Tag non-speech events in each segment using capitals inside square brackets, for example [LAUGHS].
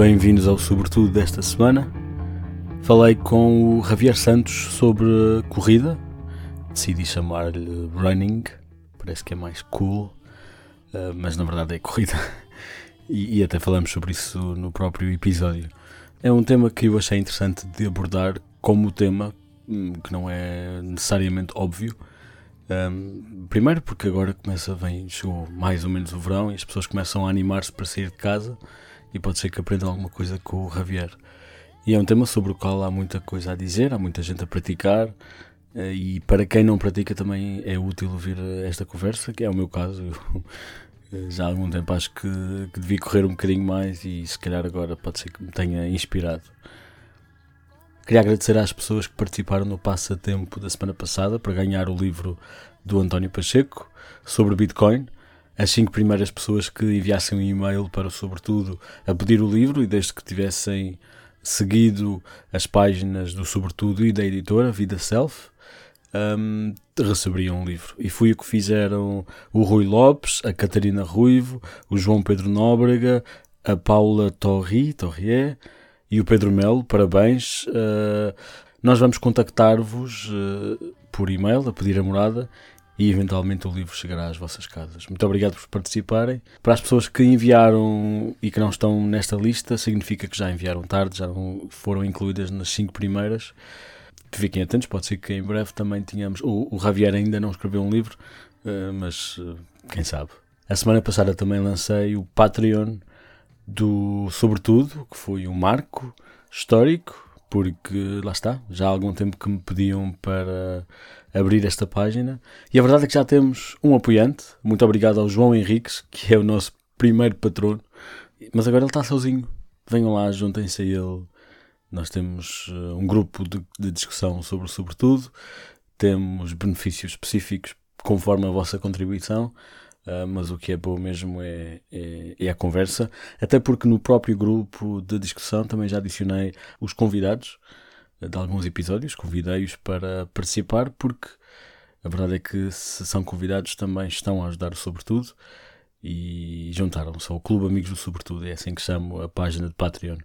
Bem-vindos ao Sobretudo desta semana. Falei com o Javier Santos sobre corrida. Decidi chamar-lhe running, parece que é mais cool, eh, mas na verdade é corrida. [LAUGHS] E, até falamos sobre isso no próprio episódio. É um tema que eu achei interessante de abordar como tema, hum, que não é necessariamente óbvio. Um, primeiro porque agora começa, vem, chegou mais ou menos o verão e as pessoas começam a animar-se para sair de casa e pode ser que aprendam alguma coisa com o Javier. E é um tema sobre o qual há muita coisa a dizer, há muita gente a praticar eh, e para quem não pratica também é útil ouvir esta conversa, que é o meu caso. Eu já há algum tempo acho que, que devia correr um bocadinho mais e se calhar agora pode ser que me tenha inspirado. Queria agradecer às pessoas que participaram no passatempo da semana passada para ganhar o livro do António Pacheco sobre Bitcoin as cinco primeiras pessoas que enviassem um e-mail para Sobretudo a pedir o livro e desde que tivessem seguido as páginas do Sobretudo e da editora Vida Self, um, receberiam um livro. E foi o que fizeram o Rui Lopes, a Catarina Ruivo, o João Pedro Nóbrega, a Paula Torri, Torrier e o Pedro Melo. Parabéns. Uh, nós vamos contactar-vos uh, por e-mail a pedir a morada e eventualmente o livro chegará às vossas casas. Muito obrigado por participarem. Para as pessoas que enviaram e que não estão nesta lista, significa que já enviaram tarde, já não foram incluídas nas cinco primeiras. Fiquem atentos, pode ser que em breve também tenhamos. O, o Javier ainda não escreveu um livro, uh, mas uh, quem sabe. A semana passada também lancei o Patreon do Sobretudo, que foi um marco histórico, porque lá está, já há algum tempo que me pediam para abrir esta página. E a verdade é que já temos um apoiante. Muito obrigado ao João Henriques, que é o nosso primeiro patrono. Mas agora ele está sozinho. Venham lá, juntem-se a ele. Nós temos uh, um grupo de, de discussão sobre sobretudo. Temos benefícios específicos conforme a vossa contribuição. Uh, mas o que é bom mesmo é, é, é, a conversa, até porque no próprio grupo de discussão também já adicionei os convidados de alguns episódios, convidei-os para participar, porque a verdade é que se são convidados também estão a ajudar o Sobretudo e juntaram-se ao Clube Amigos do Sobretudo, é assim que chamo a página de Patreon.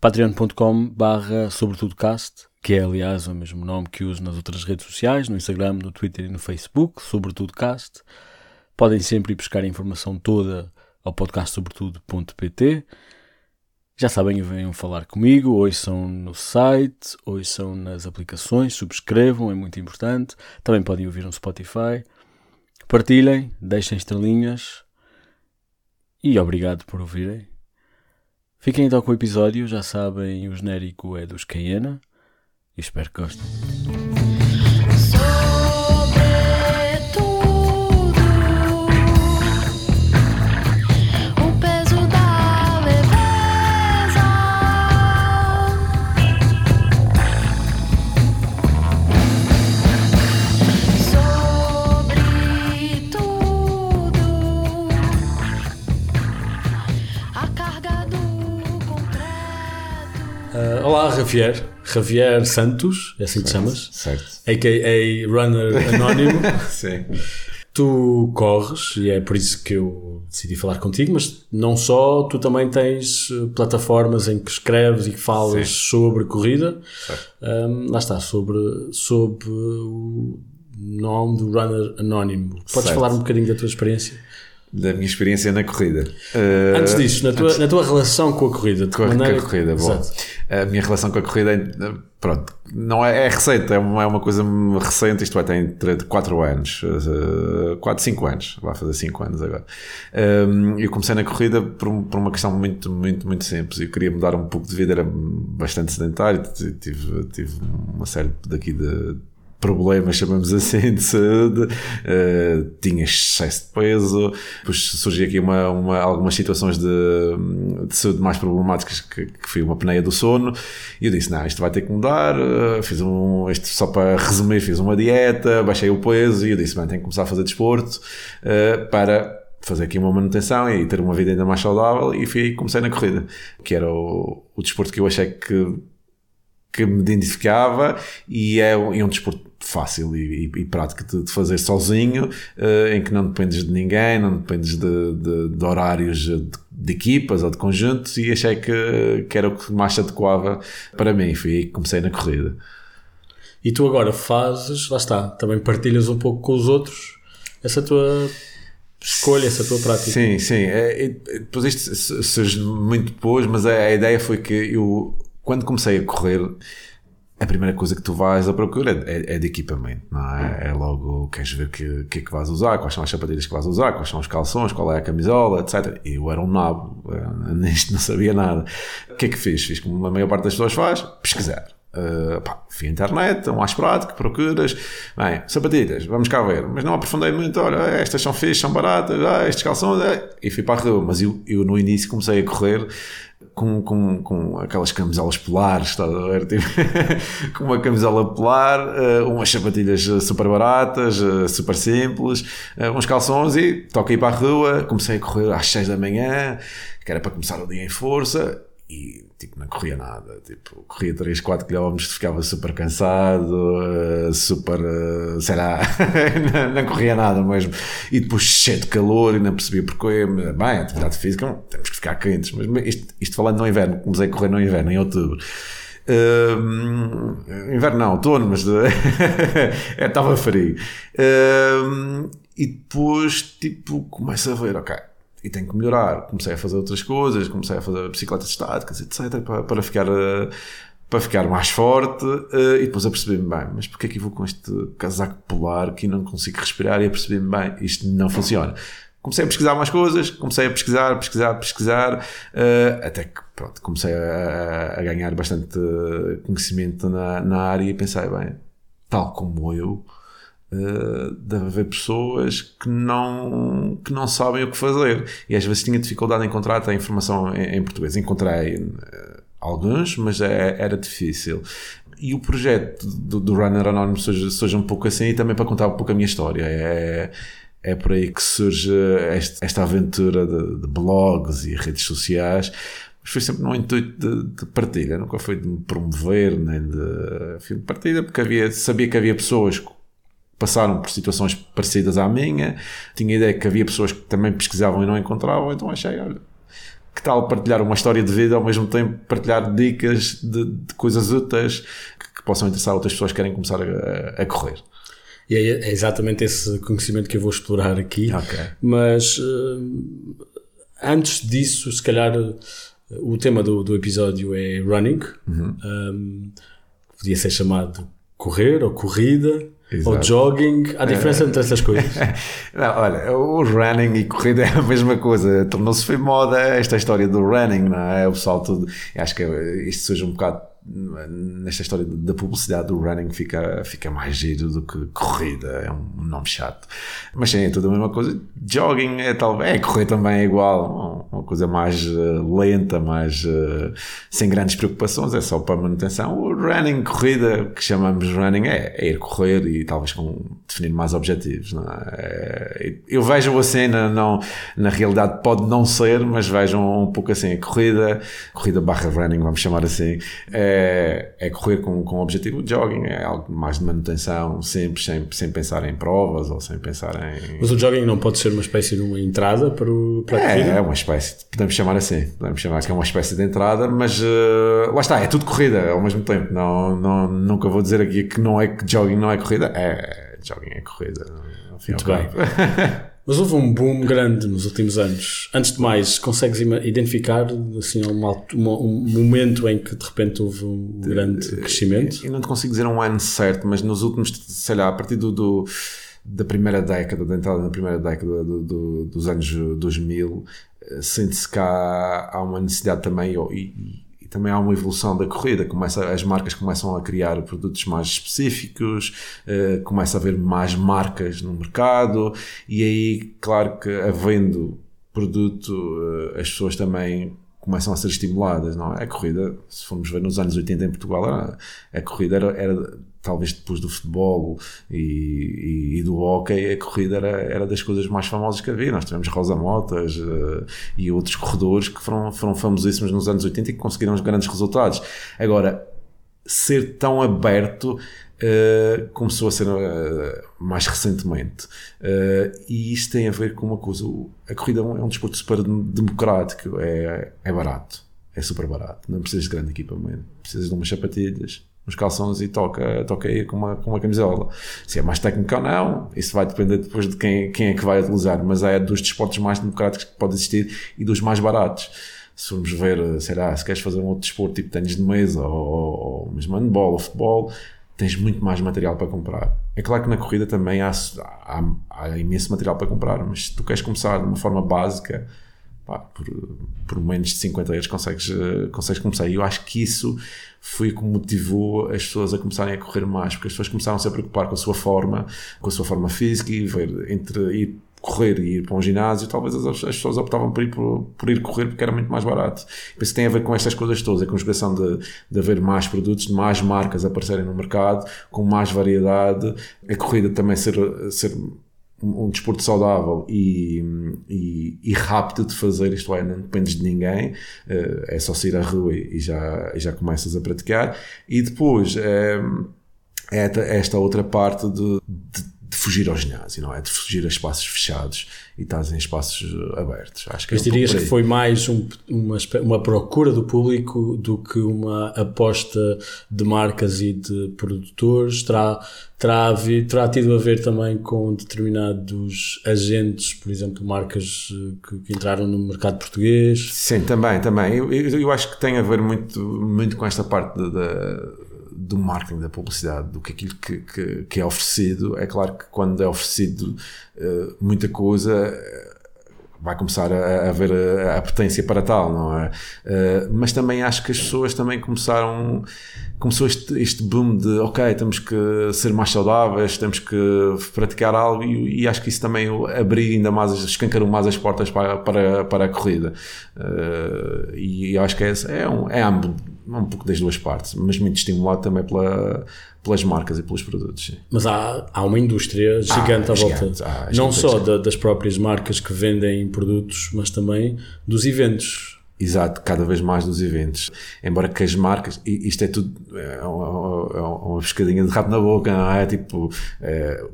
patreon.com barra sobretudocast, que é aliás o mesmo nome que uso nas outras redes sociais, no Instagram, no Twitter e no Facebook, Sobretudocast. Podem sempre ir buscar a informação toda ao podcastsobretudo.pt já sabem, venham falar comigo, ouçam no site, ouçam nas aplicações, subscrevam, é muito importante. Também podem ouvir no Spotify. Partilhem, deixem estrelinhas e obrigado por ouvirem. Fiquem então com o episódio, já sabem, o genérico é dos Cayena e espero que gostem. Olá, Javier. Javier Santos, é assim que te chamas? Certo. A.K.A. Runner Anónimo. [LAUGHS] Sim. Tu corres, e é por isso que eu decidi falar contigo, mas não só, tu também tens eh, plataformas em que escreves e que falas Sim. sobre corrida. Um, lá está, sobre, sobre o nome do Runner Anónimo. Podes certo. falar um bocadinho da tua experiência? Da minha experiência na corrida. Uh, antes disso, na tua, antes, na tua relação com a corrida, com a, maneira... com a corrida, bom. Exato. A minha relação com a corrida, é, pronto, não é, é recente, é uma, é uma coisa recente, isto vai ter entre 4 anos, 4, 5 anos, vai fazer 5 anos agora. Um, eu comecei na corrida por, por uma questão muito, muito, muito simples. Eu queria mudar um pouco de vida, era bastante sedentário, tive, tive uma série daqui de problemas, chamamos assim, de saúde, uh, tinha excesso de peso, depois surgiu aqui uma, uma, algumas situações de, de saúde mais problemáticas que, que foi uma apneia do sono, e eu disse, não, isto vai ter que mudar, uh, fiz um, isto só para resumir, fiz uma dieta, baixei o peso, e eu disse, bem, tenho que começar a fazer desporto uh, para fazer aqui uma manutenção e ter uma vida ainda mais saudável e fui, comecei na corrida, que era o, o desporto que eu achei que que me identificava e é um, é um desporto fácil e, e, e prático de, de, fazer sozinho, uh, em que não dependes de ninguém, não dependes de, de, de horários de, equipas ou de conjuntos e achei que, que era o que mais se adequava para mim. Fui aí que comecei na corrida. E tu agora fazes, lá está, também partilhas um pouco com os outros essa tua escolha, essa tua prática. Sim, sim. É, depois isto surge muito depois, mas a, a, ideia foi que eu, quando comecei a correr, a primeira coisa que tu vais à procura é, é de equipamento, não é? É logo, queres ver o que, que é que vais usar, quais são as sapatilhas que vais usar, quais são os calções, qual é a camisola, etc. Eu era um nabo, [LAUGHS] nisto não sabia nada. O que é que fiz? Fiz como a maior parte das pessoas faz, pesquisar. Uh, pá, fui à internet, um mais prático, procuras, bem, sapatilhas, vamos cá ver, mas não aprofundei muito, olha, estas são fixas, são baratas, ah, estes calções, é. e fui para a rua, mas eu, eu no início comecei a correr com, com, com aquelas camisolas polares, estás a ver? [LAUGHS] Tipo, com uma camisola polar, uh, umas sapatilhas super baratas, uh, super simples, uns calções e toquei para a rua, comecei a correr às 6 da manhã, que era para começar o dia em força, e tipo, não corria nada. Tipo, corria 3, 4 km, ficava super cansado, uh, super, uh, sei lá, [LAUGHS] não, não, corria nada mesmo. E depois cheio de calor e não percebia porquê. Bem, atividade física, temos que ficar quentes. Mas isto, isto falando no inverno, comecei a correr no inverno, em outubro. Uh, inverno não, outono, mas [LAUGHS] estava frio. E depois, tipo, começa a ver, ok e tenho que melhorar. Comecei a fazer outras coisas, comecei a fazer bicicletas estáticas, etc. para, para ficar eh, para ficar mais forte uh, e depois apercebi-me bem, mas porquê é que eu vou com este casaco polar que não consigo respirar e apercebi-me bem, isto não funciona. Comecei a pesquisar mais coisas, comecei a pesquisar, pesquisar, pesquisar, uh, até que pronto, comecei a, a ganhar bastante conhecimento na, na área e pensei, bem, tal como eu, Uh, deve haver pessoas que não, que não sabem o que fazer. E às vezes tinha dificuldade em encontrar a informação em, em português. Encontrei uh, alguns, mas é, era difícil. E o projeto do, do Runner Anonymous surge, um pouco assim e também para contar um pouco a minha história. É, é por aí que surge este, esta aventura de, de, blogs e redes sociais. Mas foi sempre num intuito de, de, partilha, nunca foi de me promover, nem de, de partilha, porque havia, sabia que havia pessoas passaram por situações parecidas à minha, tinha a ideia que havia pessoas que também pesquisavam e não encontravam, então achei, olha, que tal partilhar uma história de vida ao mesmo tempo partilhar dicas de, de coisas úteis que, que, possam interessar outras pessoas que querem começar a, a correr. E é, é, exatamente esse conhecimento que eu vou explorar aqui. Okay. Mas uh, antes disso, se calhar uh, o tema do, do episódio é running. Uhum. Um, podia ser chamado correr ou corrida. Exato. ou jogging. Há diferença é. entre essas coisas? [LAUGHS] não, olha, o running e corrida [LAUGHS] é a mesma coisa. Tornou-se foi moda esta história do running, não é? O salto. De, acho que isto surge um bocado nesta história da publicidade do running fica, fica mais giro do que corrida, é um nome chato. Mas sim, é tudo a mesma coisa. Jogging é talvez, é correr também é igual, uma coisa mais uh, lenta, mais uh, sem grandes preocupações, é só para manutenção. O running, corrida, que chamamos running, é, é ir correr e talvez com definir mais objetivos. É? é eu vejo a cena, não, na realidade pode não ser, mas vejam um pouco assim, a corrida, corrida barra running, vamos chamar assim, é, é, é correr com, com o objetivo de jogging, é algo mais de manutenção, sempre sem, sem pensar em provas ou sem pensar em. Mas o jogging não pode ser uma espécie de uma entrada para, o, para a é, corrida? É uma espécie, podemos chamar assim, podemos chamar que é uma espécie de entrada, mas uh, lá está, é tudo corrida ao mesmo tempo. Não, não, nunca vou dizer aqui que não é que jogging não é corrida, é jogging é corrida. Muito bem. [LAUGHS] Mas houve um boom grande nos últimos anos. Antes de mais, consegues identificar assim, um, um momento em que de repente houve um grande crescimento? Eu não te consigo dizer um ano certo, mas nos últimos, sei lá, a partir do, do da primeira década, da entrada na primeira década do, do, dos anos 2000, eh, sente-se que há, há, uma necessidade também, e, também há uma evolução da corrida, começa, as marcas começam a criar produtos mais específicos, uh, começa a haver mais marcas no mercado e aí, claro que havendo produto, uh, as pessoas também começam a ser estimuladas, não é? A corrida, se formos ver nos anos 80 em Portugal, era, a corrida era, era talvez depois do futebol e, e, e, do hockey, a corrida era, era das coisas mais famosas que havia. Nós tivemos Rosa Motas uh, e outros corredores que foram, foram famosíssimos nos anos 80 e que conseguiram grandes resultados. Agora, ser tão aberto uh, começou a ser uh, mais recentemente. Uh, e isto tem a ver com uma coisa: a corrida é um, é desporto super democrático, é, é barato, é super barato, não precisas de grande equipamento, precisas de umas sapatilhas uns calções e toca, toca aí com uma, com uma camisola. Se é mais técnico ou não, isso vai depender depois de quem, quem é que vai utilizar, mas é dos desportos mais democráticos que pode existir e dos mais baratos. Se formos ver, sei lá, se queres fazer um outro desporto tipo ténis de mesa ou, ou, ou mesmo handball ou futebol, tens muito mais material para comprar. É claro que na corrida também há, há, há imenso material para comprar, mas se tu queres começar de uma forma básica, pá, por, por menos de 50 euros consegues, consegues começar. E eu acho que isso foi o que motivou as pessoas a começarem a correr mais, porque as pessoas começaram -se a se preocupar com a sua forma, com a sua forma física e ver entre correr e ir para um ginásio, talvez as, as pessoas optavam por ir, por, por, ir correr porque era muito mais barato. Penso que tem a ver com estas coisas todas, a conjugação de, de haver mais produtos, de mais marcas aparecerem no mercado, com mais variedade, a corrida também ser, ser um, desporto saudável e, e, e, rápido de fazer, isto é, não dependes de ninguém, eh, é só sair à rua e já, e já começas a praticar. E depois é, é esta outra parte de, de de fugir ao ginásio, não é? De fugir a espaços fechados e estás em espaços eh, abertos. Acho que Mas é um dirias que foi mais um, uma, uma procura do público do que uma aposta de marcas e de produtores? Terá, terá, terá tido a ver também com determinados agentes, por exemplo, marcas eh, que, que entraram no mercado português? Sim, também, também. Eu, eu, eu, acho que tem a ver muito, muito com esta parte da do marketing, da publicidade, do que aquilo que, que, que, é oferecido. É claro que quando é oferecido uh, muita coisa, uh, vai começar a, a ver a, a, para tal, não é? Uh, mas também acho que as pessoas também começaram. Começou este, este boom de, ok, temos que ser mais saudáveis, temos que praticar algo, e, e acho que isso também abriu ainda mais, escancarou mais as portas para, para, para a corrida. e acho que é, é, um, é ambos um pouco das duas partes, mas muito estimulado também pela, pelas marcas e pelos produtos. Sim. Mas há, há uma indústria gigante ah, à volta, gigante, ah, não só da, das próprias marcas que vendem produtos, mas também dos eventos. Exato, cada vez mais dos eventos. Embora que as marcas, isto é tudo é uma, é uma pescadinha de rato na boca, não é? Tipo, é,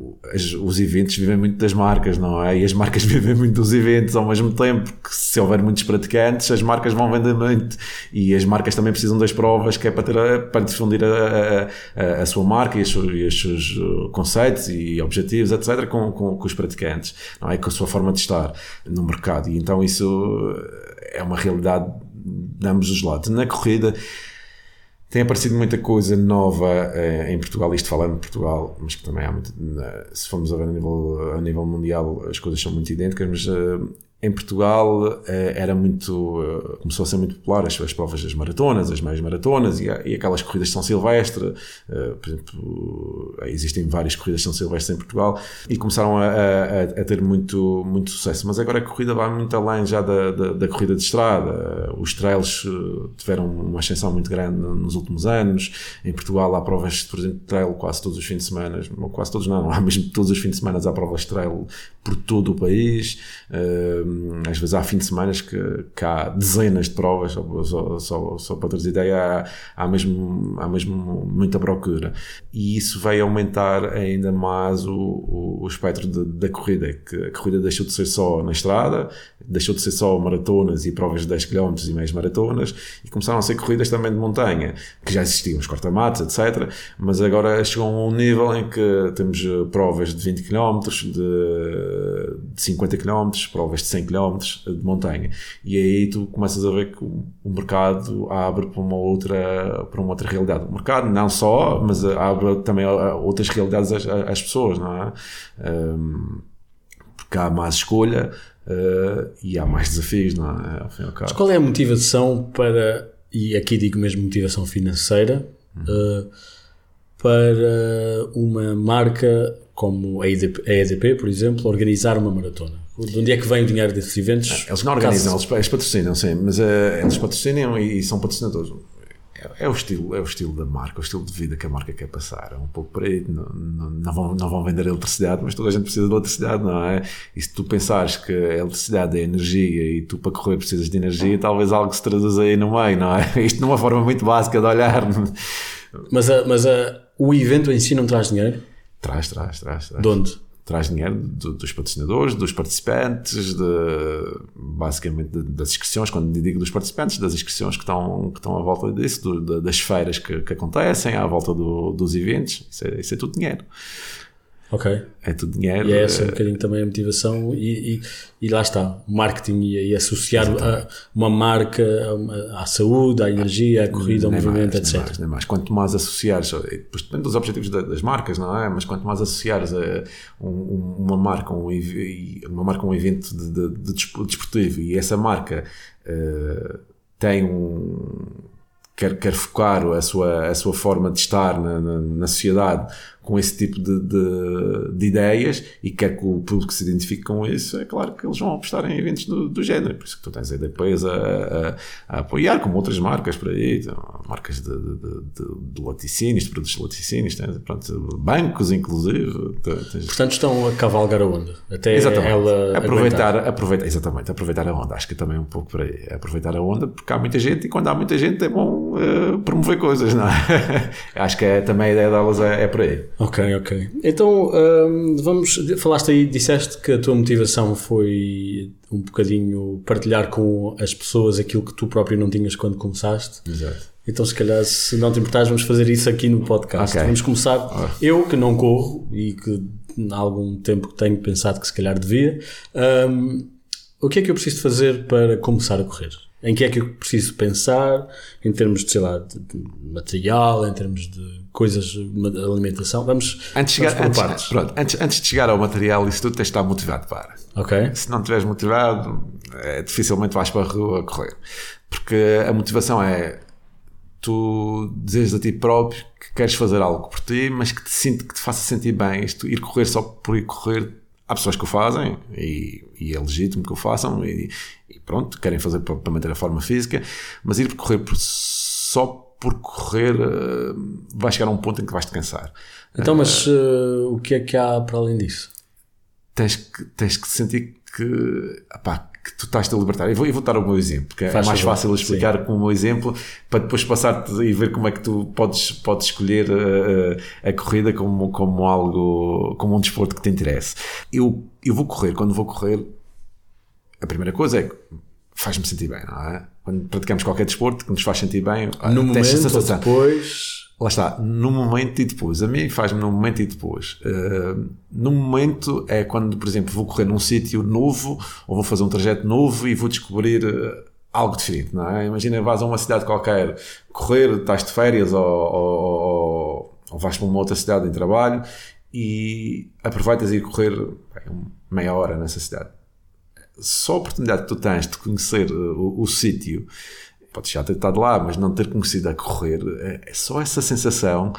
os eventos vivem muito das marcas, não é? E as marcas [LAUGHS] vivem muito dos eventos ao mesmo tempo, que se houver muitos praticantes, as marcas vão vender muito. E as marcas também precisam das provas, que é para, ter, para difundir a, a, a sua marca e os, e os seus uh, conceitos e objetivos, etc., com, com, com os praticantes, não é? Com a sua forma de estar no mercado. E então isso é uma realidade de ambos os lados. Na corrida tem aparecido muita coisa nova eh, em Portugal, isto falando de Portugal, mas que também há muito, se formos a ver a nível, a nível mundial, as coisas são muito idênticas, mas uh, em Portugal eh, era muito eh, começou a ser muito popular as, as provas das maratonas, as meias maratonas e, e, aquelas corridas de São Silvestre eh, por exemplo, existem várias corridas de São Silvestre em Portugal e começaram a, a, a, ter muito, muito sucesso, mas agora a corrida vai muito além já da, da, da, corrida de estrada. Os trails tiveram uma ascensão muito grande nos últimos anos. Em Portugal há provas, por exemplo, de trail quase todos os fins de semana quase todos não, há mesmo todos os fins de semana há provas de trail por todo o país às vezes há fim de semana que, que há dezenas de provas, só, só, só, para teres ideia, há, há, mesmo, há mesmo muita procura. E isso vai aumentar ainda mais o, o, o espectro de, da corrida, que a corrida deixou de ser só na estrada, deixou de ser só maratonas e provas de 10 km e meias maratonas, e começaram a ser corridas também de montanha, que já existiam, os cortamatos, etc. Mas agora chegou a um nível em que temos eh, provas de 20 km, de, de 50 km, provas de 100 km de montanha. E aí tu começas a ver que o, mercado abre para uma outra, para uma outra realidade. O mercado não só, mas abre também outras realidades às, às pessoas, não é? Um, porque há mais escolha uh, e há mais desafios, não é? Ao fim ao Mas qual é a motivação para, e aqui digo mesmo motivação financeira, uhum. uh, para uma marca como a EDP, a EDP, por exemplo, organizar uma maratona? De onde é que vem o dinheiro desses eventos? Eles não organizam, eles, eles patrocinam, sim, mas uh, eles patrocinam e, e, são patrocinadores. É, é, o estilo, é o estilo da marca, o estilo de vida que a marca quer passar. É um pouco por aí. Não, não, não, vão, não vão vender eletricidade, mas toda a gente precisa de eletricidade, não é? E se tu pensares que a eletricidade é energia e tu para correr precisas de energia, talvez algo se traduza aí no meio, não é? [LAUGHS] Isto numa forma muito básica de olhar. Mas, a, mas a, o evento em si não traz dinheiro? Traz, traz, traz. traz. De onde? Traz dinheiro do, dos patrocinadores, dos participantes, de, basicamente das inscrições, quando digo dos participantes, das inscrições que estão, que estão à volta disso, do, das feiras que, que, acontecem, à volta do, dos eventos. Isso é, isso é tudo dinheiro. Ok. É tudo dinheiro. E é essa um bocadinho também a motivação e, e, e lá está, o marketing e, e associar a, uma marca à saúde, à energia, à corrida, ao movimento, mais, etc. Nem mais, nem mais. Quanto mais associares, depois depende dos objetivos das marcas, não é? Mas quanto mais associares a um, uma marca, um, uma marca, um evento de, de, de desportivo e essa marca uh, tem um quer, quer focar a sua, a sua forma de estar na, na, na sociedade com esse tipo de, de, de, ideias e quer que o público se identifique com isso, é claro que eles vão apostar em eventos do, do género. Por isso que tu tens a EDPs a, a, a, apoiar, como outras marcas por aí, marcas de, de, de laticínios, de produtos de laticínios, tens, pronto, bancos, inclusive. Tens... Portanto, estão a cavalgar a onda. Até exatamente. ela. Aproveitar, aproveitar, exatamente, aproveitar a onda. Acho que também é um pouco por aí. É aproveitar a onda, porque há muita gente e quando há muita gente é bom uh, promover coisas, não é? [LAUGHS] Acho que é, também a ideia delas é, é por aí. Ok, ok. Então, um, vamos. Falaste aí, disseste que a tua motivação foi um bocadinho partilhar com as pessoas aquilo que tu próprio não tinhas quando começaste. Exato. Então, se calhar, se não te importares, vamos fazer isso aqui no podcast. Okay. Vamos começar. Oh. Eu, que não corro e que há algum tempo tenho pensado que se calhar devia, um, o que é que eu preciso fazer para começar a correr? Em que é que eu preciso pensar em termos de, sei lá, de material, em termos de coisas de alimentação? Vamos, antes, vamos chegar, antes, pronto, antes, antes de chegar ao material, isso tudo tens de estar motivado para. Ok. Se não estiveres motivado, é, dificilmente vais para a rua correr. Porque a motivação é tu dizes a ti próprio que queres fazer algo por ti, mas que te, sinto, que te faça sentir bem. Isto, ir correr só por ir correr há pessoas que o fazem e, e é legítimo que o façam e, e pronto, querem fazer para, para, manter a forma física, mas ir correr por, só por correr uh, vai chegar a um ponto em que vais te cansar. Então, mas uh, o que é que há para além disso? Tens que, tens que sentir que, que tu estás-te a libertar. Eu vou, eu vou dar o meu exemplo, que é Faz mais fácil explicar sim. com o meu exemplo, para depois passar e ver como é que tu podes, podes escolher a, a, corrida como, como algo, como um desporto que te interesse. Eu, eu vou correr, quando vou correr, a primeira coisa é faz-me sentir bem, não é? Quando praticamos qualquer desporto que nos faz sentir bem, no momento, depois lá está, no momento e depois. A mim faz-me no momento e depois. Uh, no momento é quando, por exemplo, vou correr num sítio novo ou vou fazer um trajeto novo e vou descobrir uh, algo diferente, não é? Imagina, vais a uma cidade qualquer correr, estás de férias ou, ou, ou, ou vais para uma outra cidade em trabalho e aproveitas a ir correr meia hora nessa cidade. Só a oportunidade que tu tens de conhecer o, o sítio pode já ter estado lá, mas não ter conhecido a correr, é, é, só essa sensação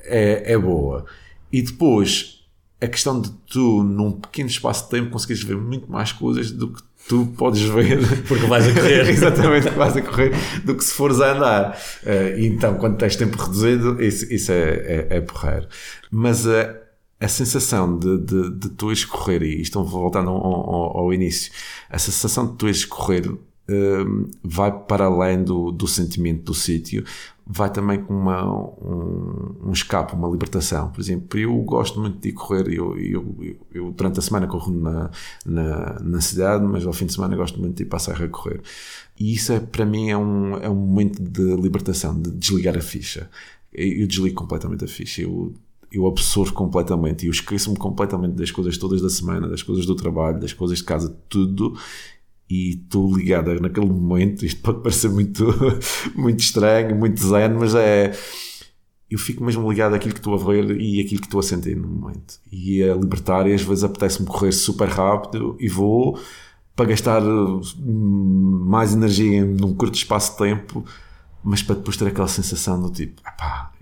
é, é boa. E depois, a questão de tu, num pequeno espaço de tempo, conseguires ver muito mais coisas do que tu podes ver. Porque vais a correr. [LAUGHS] Exatamente, vais a correr, do que se fores a andar. Uh, então, quando tens tempo reduzido, isso, isso é, é, é porreiro. Mas a, a sensação de, de, de tu ires correr, e estão voltando ao, ao, ao, início, a sensação de tu ires correr Hum, vai para além do, do sentimento do sítio, vai também com uma, um, um, escape, uma libertação. Por exemplo, eu gosto muito de correr, eu, eu, eu, eu durante a semana corro na, na, na, cidade, mas ao fim de semana gosto muito de ir para a serra correr. E isso é, para mim é um, é um momento de libertação, de desligar a ficha. Eu desligo completamente a ficha. Eu, eu absorvo completamente e eu esqueço-me completamente das coisas todas da semana, das coisas do trabalho, das coisas de casa, tudo e estou ligado naquele momento. Isto pode parecer muito, [LAUGHS] muito estranho, muito zen, mas é. Eu fico mesmo ligado àquilo que estou a ver e àquilo que estou a sentir no momento. E a libertar, e às vezes apetece-me correr super rápido e vou para gastar hum, mais energia num curto espaço de tempo, mas para depois ter aquela sensação do tipo, pá,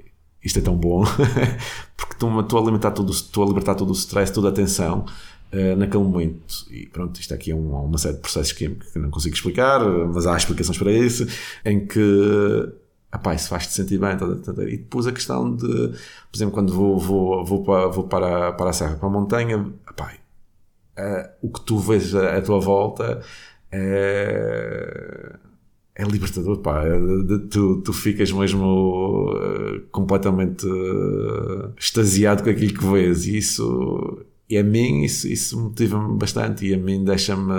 isto é tão bom, [LAUGHS] porque estou, a alimentar todo, a libertar todo o stress, toda a tensão uh, naquele momento. E pronto, isto aqui é um, uma série de processos químicos que não consigo explicar, mas há explicações para isso, em que epá, isso faz-te sentir bem. Tá, tá, tá. E depois a questão de, por exemplo, quando vou, vou, vou, para, vou para, para a serra, para a montanha, epá, uh, o que tu vês à, à tua volta é, é libertador, pá. Tu, tu ficas mesmo uh, completamente uh, extasiado com aquilo que vês. E isso, e a mim, isso, isso motiva-me bastante. E a mim deixa-me.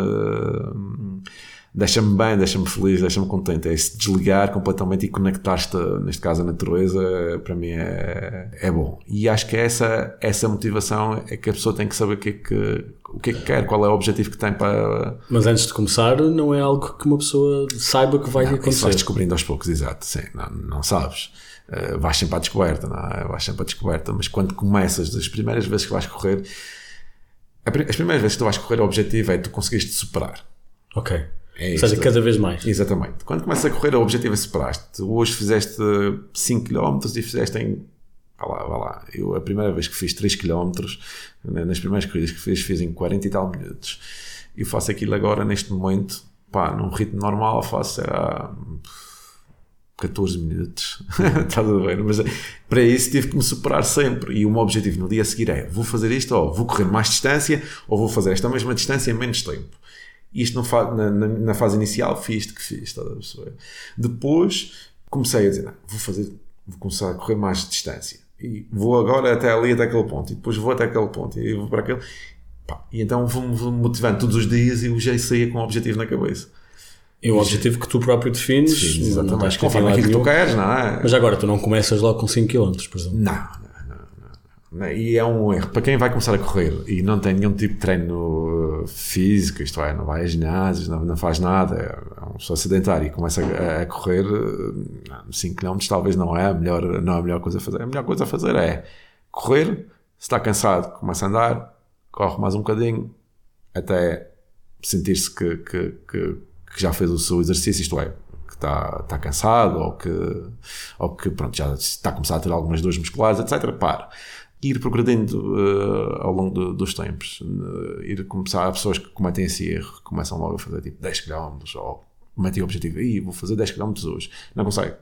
Deixa-me bem, deixa-me feliz, deixa-me contente. É esse desligar completamente e conectar-te, neste caso, à natureza, para mim é, é bom. E acho que é essa, essa motivação é que a pessoa tem que saber o que é que, o que, é que quer, qual é o objetivo que tem para. Mas antes de começar, não é algo que uma pessoa saiba que vai não, acontecer. Isso vais descobrindo aos poucos, exato, sim, não, não sabes. Uh, vais sempre à descoberta, não é? Vais sempre à descoberta, mas quando começas, das primeiras vezes que vais correr, as primeiras vezes que tu vais correr, o objetivo é tu conseguiste superar. Ok. É Ou seja, cada vez mais. Exatamente. Quando começas a correr, o objetivo é superaste. Hoje fizeste 5 km e fizeste em. Vá lá, vá lá. Eu, a primeira vez que fiz 3 km, nas primeiras corridas que fiz, fiz em 40 e tal minutos. E faço aquilo agora, neste momento, pá, num ritmo normal, faço, será. 14 minutos, está tudo bem, mas para isso tive que me superar sempre. E o meu objetivo no dia a seguir é: vou fazer isto, ou vou correr mais distância, ou vou fazer esta mesma distância em menos tempo. Isto na, na, na, fase inicial fiz isto que fiz, estás a perceber? Depois comecei a dizer, não, vou fazer, vou começar a correr mais distância. E vou agora até ali, até aquele ponto. E depois vou até aquele ponto. E vou para aquele. Pá, e então vou-me vou motivando todos os dias e o já saía com um objetivo na cabeça. E o objetivo que tu próprio defines, defines exatamente. não estás Conforme aquilo que tu queres, não é? Mas agora tu não começas logo com 5 km, por exemplo. Não? E é um erro. Para quem vai começar a correr e não tem nenhum tipo de treino uh, físico, isto é, não vai a ginásios, não, não faz nada, é uma pessoa sedentária e começa a, a correr 5 uh, km, talvez não é, a melhor, não é a melhor coisa a fazer. A melhor coisa a fazer é correr, se está cansado, começa a andar, corre mais um bocadinho até sentir-se que, que, que, que já fez o seu exercício, isto é, que está, está cansado ou que, ou que pronto, já está a começar a ter algumas dores musculares, etc. Para ir progredindo uh, ao longo do, dos tempos. Uh, ir começar, há pessoas que cometem esse erro, começam logo a fazer tipo 10 km ou metem o objetivo, e vou fazer 10 km hoje. Não consegue.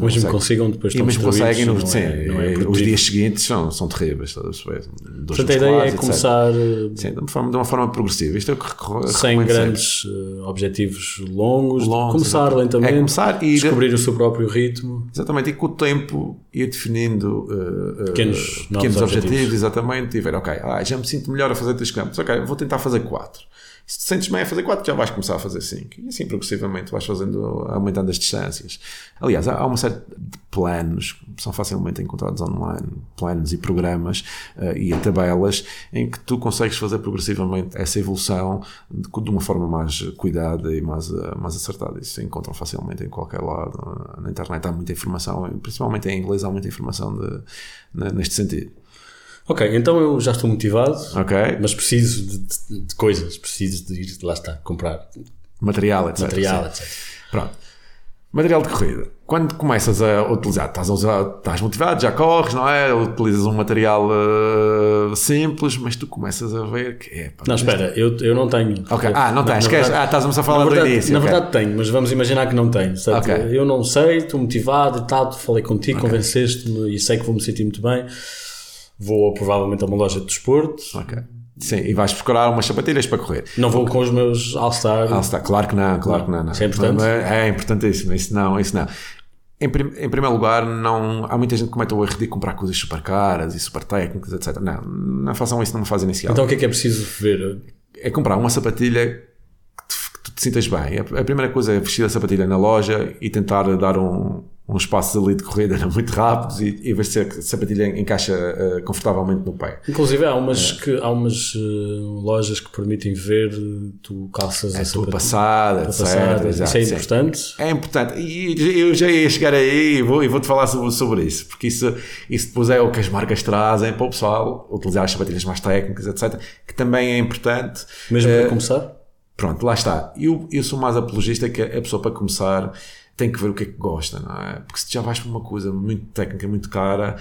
Não mesmo consegue. consigam depois e mesmo conseguem no, sim, é, é os dias seguintes são, são terríveis Portanto a ideia é começar eh, sim, de, uma forma, de uma forma progressiva Isto é que sem grandes uh, objetivos longos, longos começar exatamente. lentamente é começar e descobrir o seu próprio ritmo exatamente, e com o tempo ir definindo uh, pequenos, pequenos objetivos. objetivos. exatamente, e ver, ok, ah, já me sinto melhor a fazer 3 km, ok, vou tentar fazer 4 se te sentes bem a fazer 4, já vais começar a fazer 5. E assim progressivamente vais fazendo, aumentando as distâncias. Aliás, há uma série de planos, são facilmente encontrados online, planos e programas uh, e tabelas em que tu consegues fazer progressivamente essa evolução de, de uma forma mais cuidada e mais, uh, mais acertada. Isso se encontram facilmente em qualquer lado. Na internet há muita informação, principalmente em inglês há muita informação de, neste sentido. Ok, então eu já estou motivado, okay. mas preciso de, de, de, coisas, preciso de ir, lá está, comprar material, etc. Material, etc. Pronto. Material de corrida. Quando começas a utilizar, estás, a usar, estás motivado, já corres, não é? Utilizas um material uh, simples, mas tu começas a ver que é. Não, espera, eu, eu não tenho. Ok, ah, não tens, verdade, ah, estás-me a falar verdade, do início. Na okay. verdade tenho, mas vamos imaginar que não tenho. Okay. Eu não sei, estou motivado e tal, falei contigo, okay. convenceste-me e sei que vou me sentir muito bem vou provavelmente a uma loja de desporto. Ok. Sim, e vais procurar umas sapatilhas para correr. Não vou com os meus All-Star. All-Star, claro que não, claro que não. não. Isso é importante. É, é importantíssimo, isso não, isso não. Em, prim, em, primeiro lugar, não, há muita gente que comete o erro de comprar coisas super caras e super técnicas, etc. Não, não façam isso numa fase inicial. Então o que é que é preciso ver? É comprar uma sapatilha que, te, que tu te sintas bem. A, a primeira coisa é vestir a sapatilha na loja e tentar dar um, uns passos ali de corrida eram muito rápidos e, e ver se a sapatilha encaixa uh, confortavelmente no pé. Inclusive há umas, é. que, há umas uh, lojas que permitem ver tu calças a, a tua passada, etc. Passada. Exato, isso é importante? É importante e eu já ia chegar aí e vou, e vou-te falar sobre, sobre isso, porque isso, isso depois é o que as marcas trazem para o pessoal utilizar as sapatilhas mais técnicas, etc. Que também é importante. Mesmo uh, para começar? Pronto, lá está. Eu, eu sou mais apologista que a pessoa para começar tem que ver o que é que gosta, não é? Porque se já vais para uma coisa muito técnica, muito cara,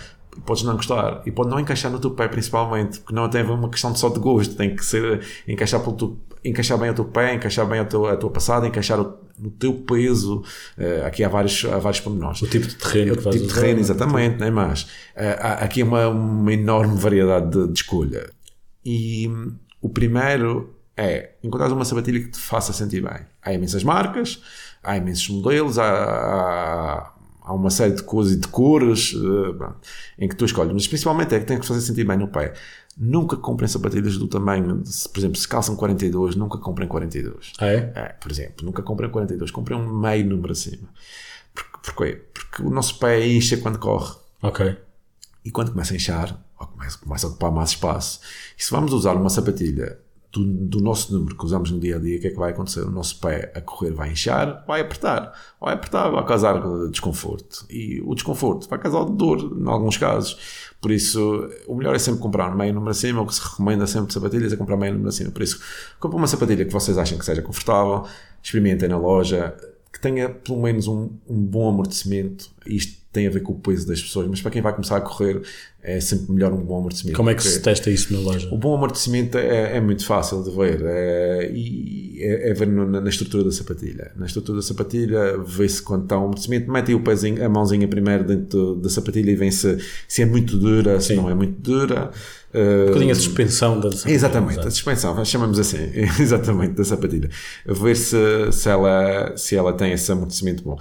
podes não gostar e pode não encaixar no teu pé principalmente, porque não tem uma questão de só de gosto, tem que ser encaixar, pelo teu, encaixar bem o teu pé, encaixar bem a tua, a tua passada, encaixar o, no teu peso. Uh, aqui há vários, há vários pormenores. O tipo de terreno. É, o tipo de terreno, é? exatamente, nem mais. Uh, há aqui uma, uma enorme variedade de, de escolha. E um, o primeiro é encontrar uma sapatilha que te faça sentir bem. Há imensas marcas há imensos modelos, há, há, há uma série de coisas e de cores uh, em que tu escolhes, mas principalmente é que tem que fazer sentir bem no pé. Nunca comprem sapatilhas do tamanho, de, por exemplo, se calçam 42, nunca comprem 42. Ah, é? é? Por exemplo, nunca comprem 42, comprem um meio número acima. Porquê? Porque, porque o nosso pé enche quando corre. Ok. E quando começa a inchar, começa, começa a ocupar mais espaço. E se vamos usar uma sapatilha do, do, nosso número que usamos no dia a dia, o que é que vai acontecer? O nosso pé a correr vai inchar, vai apertar, vai apertar, vai causar desconforto. E o desconforto vai causar dor, em alguns casos. Por isso, o melhor é sempre comprar meio número acima. O que se recomenda sempre de sapatilhas é comprar meio número acima. Por isso, compre uma sapatilha que vocês achem que seja confortável, experimentem na loja, que tenha pelo menos um, um bom amortecimento. Isto tem a ver com o peso das pessoas, mas para quem vai começar a correr é sempre melhor um bom amortecimento. Como é que se testa isso na loja? O bom amortecimento é, é muito fácil de ver é, e é, é ver na, na, estrutura da sapatilha. Na estrutura da sapatilha vê-se quando está um amortecimento, metem o pezinho, a mãozinha primeiro dentro da sapatilha e vê se, se é muito dura, se Sim. não é muito dura. Um bocadinho a suspensão da sapatilha. Exatamente, a suspensão, chamamos assim, [LAUGHS] exatamente, da sapatilha. Ver se, se, ela, se ela tem esse amortecimento bom.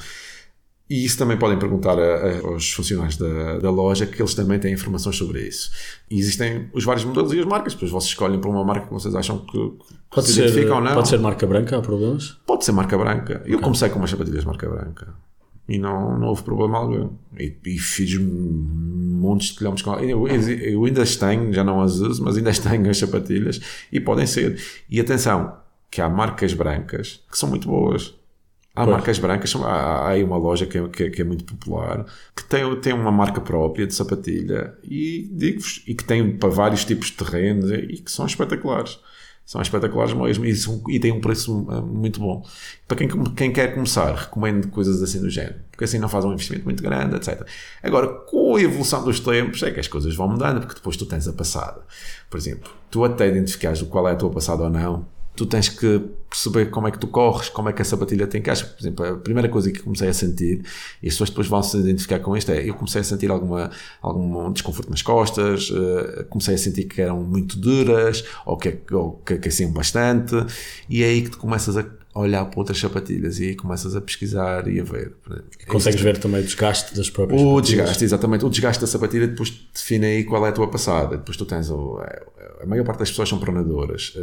E isso também podem perguntar a, a, aos funcionários da, da, loja, que eles também têm informações sobre isso. E existem os vários modelos e as marcas, depois vocês escolhem para uma marca que vocês acham que, que pode se ser, identificam ou não. Pode ser marca branca, há problemas? Pode ser marca branca. Eu comecei com umas sapatilhas marca branca e não, não houve problema algum. E, e fiz montes de quilómetros com eu, eu ainda as tenho, já não as uso, mas ainda as tenho as sapatilhas e podem ser. E atenção, que há marcas brancas que são muito boas Há pois. marcas brancas, há, há aí uma loja que é, que, é, que é, muito popular, que tem, tem uma marca própria de sapatilha e digo-vos, e que tem para vários tipos de terrenos e que são espetaculares. São espetaculares mesmo e, são, e têm um preço eh, muito bom. Para quem, quem quer começar, recomendo coisas assim do género, porque assim não faz um investimento muito grande, etc. Agora, com a evolução dos tempos, é que as coisas vão mudando, porque depois tu tens a passada. Por exemplo, tu até identificares qual é a tua passada ou não, tu tens que perceber como é que tu corres, como é que a sapatilha te encaixa. Por exemplo, a primeira coisa que comecei a sentir, e as pessoas depois vão se identificar com isto, é eu comecei a sentir alguma, algum desconforto nas costas, uh, comecei a sentir que eram muito duras, ou que, ou que aqueciam bastante, e é aí que tu começas a olhar para outras sapatilhas e começas a pesquisar e a ver. Consegues ver também o desgaste das próprias o sapatilhas. O desgaste, exatamente. O desgaste da sapatilha depois define aí qual é a tua passada. Depois tu tens o, a maior parte das pessoas são pronadoras.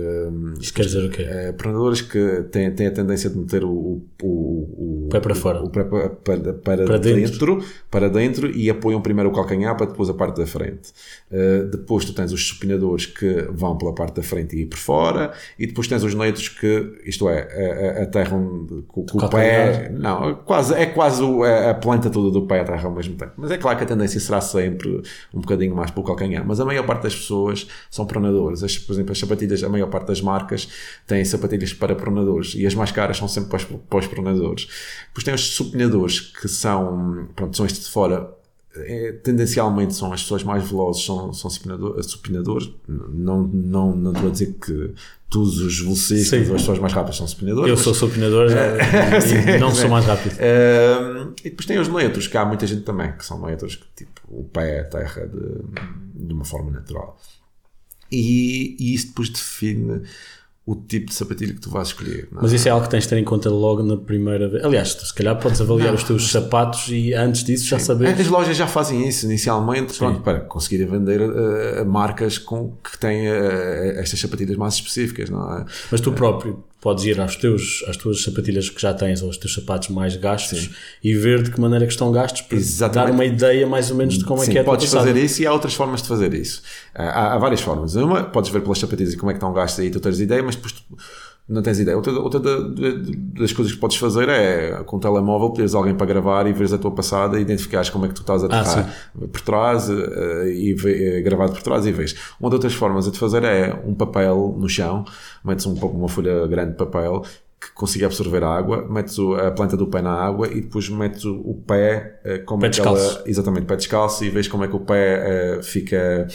Isto quer dizer o quê? É, pronadoras que têm, têm a tendência de meter o, o, o, o pé para fora. O pé para, para, para, para dentro. dentro. para dentro e apoiam primeiro o calcanhar para depois a parte da frente. Uh, depois tu tens os supinadores que vão pela parte da frente e por fora e depois tens os neutros que, isto é, aterram com, com o pé. Não, quase, é quase a, a planta toda do pé aterra ao mesmo tempo. Mas é claro que a tendência será sempre um bocadinho mais para o calcanhar. Mas a maior parte das pessoas são pronadoras pronadores. As, por exemplo, as sapatilhas, a maior parte das marcas têm sapatilhas para pronadores e as mais caras são sempre para os, para os pronadores. Depois tem os supinadores que são, pronto, são estes de fora é, tendencialmente são as pessoas mais velozes são, são supinadores. Não, não, não estou a dizer que todos os velocistas ou as pessoas mais rápidas são supinadores eu mas, sou supinador [LAUGHS] e não sou mais rápido. Uh, e depois tem os neutros que há muita gente também que são neutros que tipo o pé é a terra de, de uma forma natural. E, e isso depois define o tipo de sapatilha que tu vais escolher. Mas isso é algo que tens de ter em conta logo na primeira vez. Aliás, se calhar podes avaliar não, os teus sapatos e antes disso já saber. As lojas já fazem isso inicialmente pronto, para conseguirem vender uh, marcas com, que têm uh, estas sapatilhas mais específicas. Não é? Mas tu próprio podes ir aos teus, às tuas sapatilhas que já tens ou aos teus sapatos mais gastos Sim. e ver de que maneira que estão gastos para Exatamente. dar uma ideia mais ou menos de como Sim, é que é podes fazer isso e há outras formas de fazer isso. Há, há, várias formas. Uma, podes ver pelas sapatilhas e como é que estão gastos aí tu tens ideia, mas depois tu, não tens ideia. Outra, outra das coisas que podes fazer é com o telemóvel teres alguém para gravar e veres a tua passada e identificares como é que tu estás a tocar ah, por trás uh, e uh, gravado por trás e vês. Uma das outras formas de fazer é um papel no chão, metes um, uma folha grande de papel que consiga absorver a água, metes a planta do pé na água e depois metes o, pé uh, como pé descalço. exatamente, pé descalço e vês como é que o pé fica,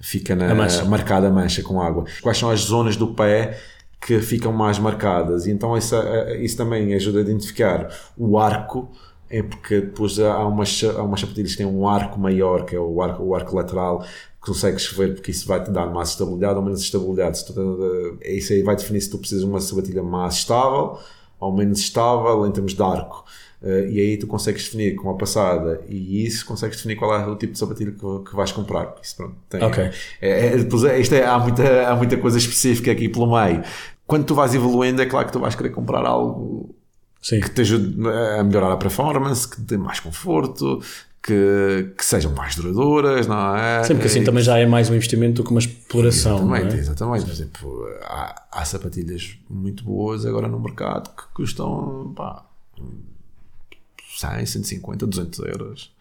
fica na, a marcada a mancha com água. Quais são as zonas do pé que ficam mais marcadas. E então isso, isso também ajuda a identificar o arco, é porque depois há umas, há umas sapatilhas que têm um arco maior, que é o arco, o arco lateral, que consegues ver porque isso vai te dar mais estabilidade ou menos estabilidade. Tu, isso aí vai definir se tu precisas de uma sapatilha mais estável ou menos estável em termos de arco. Uh, e aí tu consegues definir com a passada e isso consegues definir qual é o tipo de sapatilha que, que vais comprar. Isso, pronto, tem, ok. É, é, é, isto é, há, muita, há muita coisa específica aqui pelo meio. Quando tu vais evoluindo, é claro que tu vais querer comprar algo Sim. que te ajude a melhorar a performance, que te dê mais conforto, que, que sejam mais duradouras, não é? Sempre que assim também já é mais um investimento do que uma exploração. Exatamente, é? exatamente. Por exemplo, há, há, sapatilhas muito boas agora no mercado que custam pá, 100, 150, 200 euros.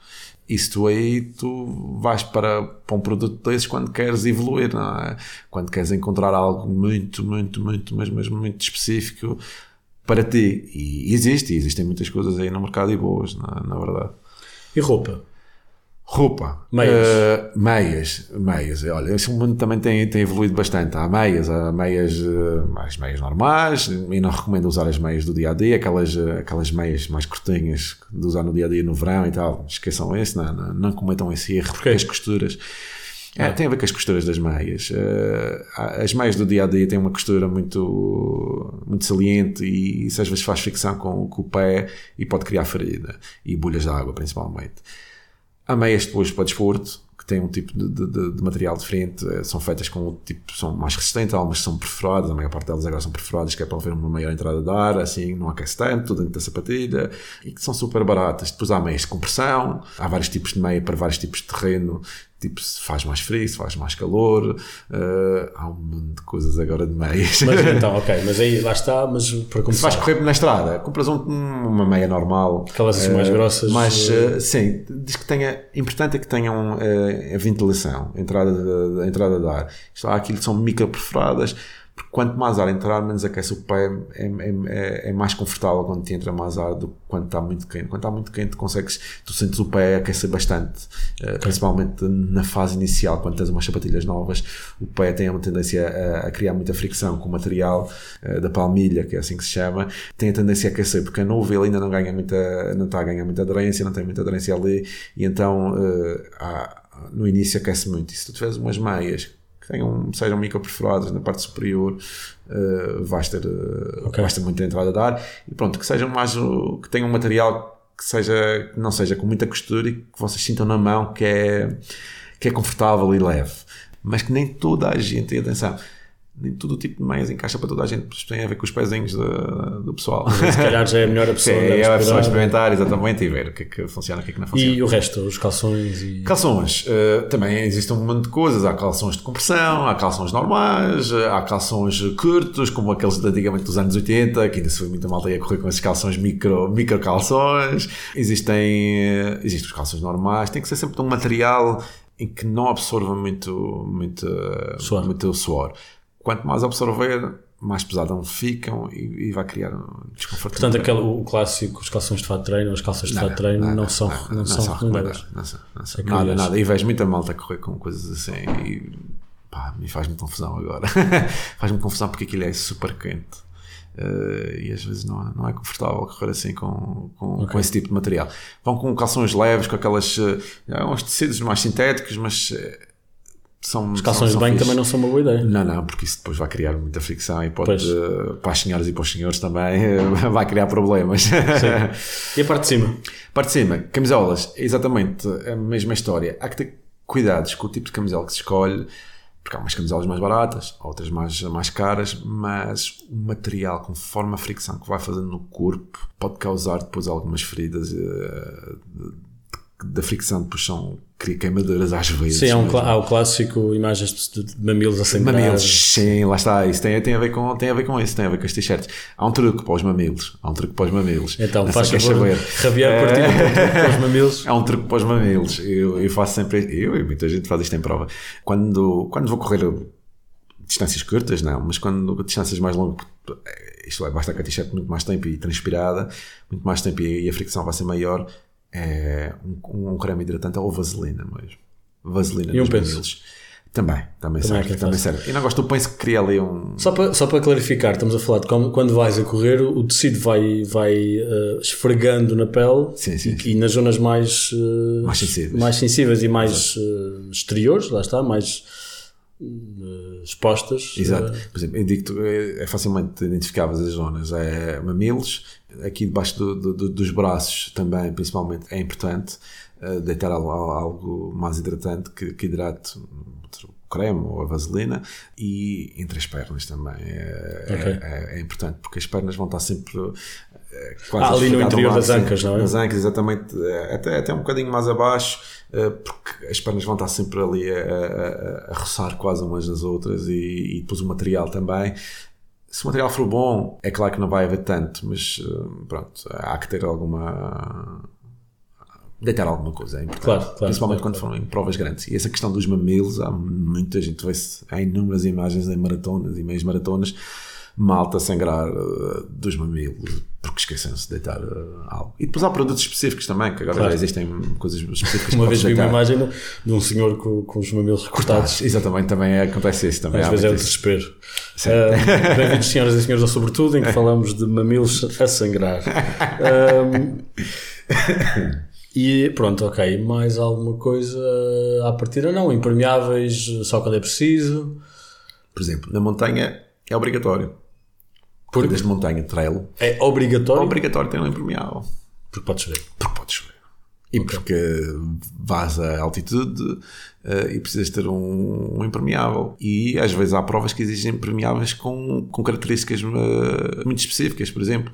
Isso tu aí tu vais para, para um produto desses quando queres evoluir, não é? Quando queres encontrar algo muito, muito, muito, mas mesmo muito específico para ti. E existe, existem muitas coisas aí no mercado e boas, na, na verdade. E roupa? Roupa. Meias. Uh, meias. Meias. Olha, esse mundo também tem, tem evoluído bastante. Há meias, há meias, uh, as meias normais, e não recomendo usar as meias do dia a dia, aquelas, uh, aquelas meias mais curtinhas de usar no dia a dia no verão e tal. Esqueçam esse, não, não, não cometam esse erro, porque as costuras. É, tem a ver com as costuras das meias. as meias do dia a dia têm uma costura muito, muito saliente e isso às vezes faz fricção com, com o pé e pode criar ferida e bolhas de água, principalmente. Há meias depois para desporto, que têm um tipo de, de, de, material diferente, eh, são feitas com um tipo, são mais resistentes, algumas são perfuradas, a maior parte delas agora são perfuradas, que é para haver uma maior entrada de ar, assim, não aquece tanto dentro da sapatilha, e que são super baratas. Depois há meias de compressão, há vários tipos de meia para vários tipos de terreno, tipo se faz mais frio, se faz mais calor, uh, há um monte de coisas agora de meias. Mas [LAUGHS] então, ok, mas aí lá está, mas para começar. Se vais correr na estrada, compras um, uma meia normal. Aquelas assim uh, mais grossas. Mas uh, sim, diz que tenha, importante é que tenham a ventilação, a entrada de, a entrada de ar. Isto, há aquilo que são micro perfuradas porque quanto mais ar entrar, menos aquece o pé, é, é, é, é mais confortável quando te entra mais ar do que quando está muito quente. Quando está muito quente, consegues, tu sentes o pé aquecer bastante, uh, principalmente na fase inicial, quando tens umas sapatilhas novas, o pé tem uma tendência a, a criar muita fricção com o material uh, da palmilha, que é assim que se chama, tem a tendência a aquecer, porque a nuvem ainda não ganha muita, não está a ganhar muita aderência, não tem muita aderência ali, e então uh, há, no início aquece muito. E se tu tiveres umas meias que tenham, sejam microperforadas na parte superior, uh, vais, ter, uh, okay. vais ter muita entrada de ar e pronto, que sejam mais, que tenham um material que seja, que não seja com muita costura e que vocês sintam na mão que é, que é confortável e leve. Mas que nem toda a gente, atenção, nem todo o tipo de meias encaixa para toda a gente, porque tem a ver com os pezinhos do, do pessoal. [LAUGHS] Se calhar já é melhor [LAUGHS] a pessoa, é, é a pessoa experimentar exatamente e ver o que é que funciona o que é que não funciona. E o resto, os calções e... Calções, uh, também existem um monte de coisas. Há calções de compressão, há calções normais, há calções curtos, como aqueles de antigamente dos anos 80, que ainda se foi muita malta a correr com esses calções micro, micro calções. Existem, uh, existem os calções normais, tem que ser sempre de um material em que não absorva muito, muito, suor. muito suor quanto mais absorver, mais pesadas ficam e, e, vai criar um desconforto. Portanto, aquele, o clássico, os calções de fato de treino, as calças de fato de treino não, não, são, não, não são recomendadas. Não são, não são. É nada, nada. E vejo muita malta correr com coisas assim e pá, me faz-me confusão agora. [LAUGHS] faz-me confusão porque aquilo é super quente. Uh, e às vezes não, é, não é confortável correr assim com, com, okay. com, esse tipo de material. Vão com calções leves, com aquelas. Uh, uns tecidos mais sintéticos, mas. São, Os calções são, de banho também não são uma boa ideia. Não, não, porque isso depois vai criar muita fricção e pode, uh, para as senhoras e para os senhores também, uh, [LAUGHS] vai criar problemas. e a parte de cima? Parte de cima, camisolas, exatamente a mesma história. Há que ter cuidados com o tipo de camisola que se escolhe, porque há umas camisolas mais baratas, outras mais, mais caras, mas o material, conforme a fricção que vai fazendo no corpo, pode causar depois algumas feridas. Uh, da fricção depois são queimaduras às vezes. Sim, há, um, há o clássico imagens de, de mamilos a sangrar. Mamilos, sim, lá está. Isso tem, tem, a ver com, tem a ver com isso, tem a ver com as t-shirts. Há um truque para os mamilos. Há um truque para os mamilos. Então, faz favor, rabiar a partir do truque para os mamilos. Há [LAUGHS] um truque para os mamilos. Eu, eu faço sempre, eu e muita gente faz isto em prova. Quando, quando vou correr distâncias curtas, não, mas quando distâncias mais longas, isto é, basta que a t-shirt muito mais tempo e transpirada, muito mais tempo e, e a fricção vai ser maior, é um, um creme hidratante ou vaselina mesmo. Vaselina e um penso. Também, também, também serve. É também serve. E não gosto do penso que cria ali um. Só para, só para clarificar, estamos a falar de como, quando vais a correr, o tecido vai, vai uh, esfregando na pele sim, sim, e, sim. e, nas zonas mais, uh, mais, sensíveis. mais sensíveis e mais uh, exteriores, lá está, mais expostas. Exato. Por exemplo, eu digo é, é facilmente identificáveis as zonas. É mamilos, aqui debaixo do, do, dos braços também, principalmente, é importante uh, deitar algo, mais hidratante que, que hidrate creme ou a vaselina e entre as pernas também é, okay. é, é, importante porque as pernas vão estar sempre quase ah, ali no interior das ancas, não é? Nas ancas, exatamente, até, até um bocadinho mais abaixo, porque as pernas vão estar sempre ali a, a, a roçar quase umas das outras e, e depois o material também. Se o material for bom, é claro que não vai haver tanto, mas pronto, há que ter alguma deitar alguma coisa, é importante. Claro, claro, Principalmente claro, quando claro. em provas grandes. E essa questão dos mamilos, há muita gente, vê-se, há inúmeras imagens em maratonas e meias maratonas, malta sangrar uh, dos mamilos, porque esquecem-se de deitar uh, algo. E depois há produtos específicos também, que agora já existem coisas específicas. uma vez vi uma imagem de um senhor com, com os mamilos recortados. Exatamente, também é, acontece isso. Também Às vezes é o desespero. Uh, [LAUGHS] Bem-vindos, senhoras e senhores, ao Sobretudo, em que falamos de mamilos a sangrar. Um, E pronto, ok. Mais alguma coisa à partida? Não. Impermeáveis só quando é preciso. Por exemplo, na montanha é obrigatório. Porque desde montanha, trail. É obrigatório? É obrigatório ter um impermeável. Porque pode chover. Porque pode chover. E okay. porque vais a altitude uh, e precisas ter um, um, impermeável. E às vezes há provas que exigem impermeáveis com, com características uh, muito específicas, por exemplo.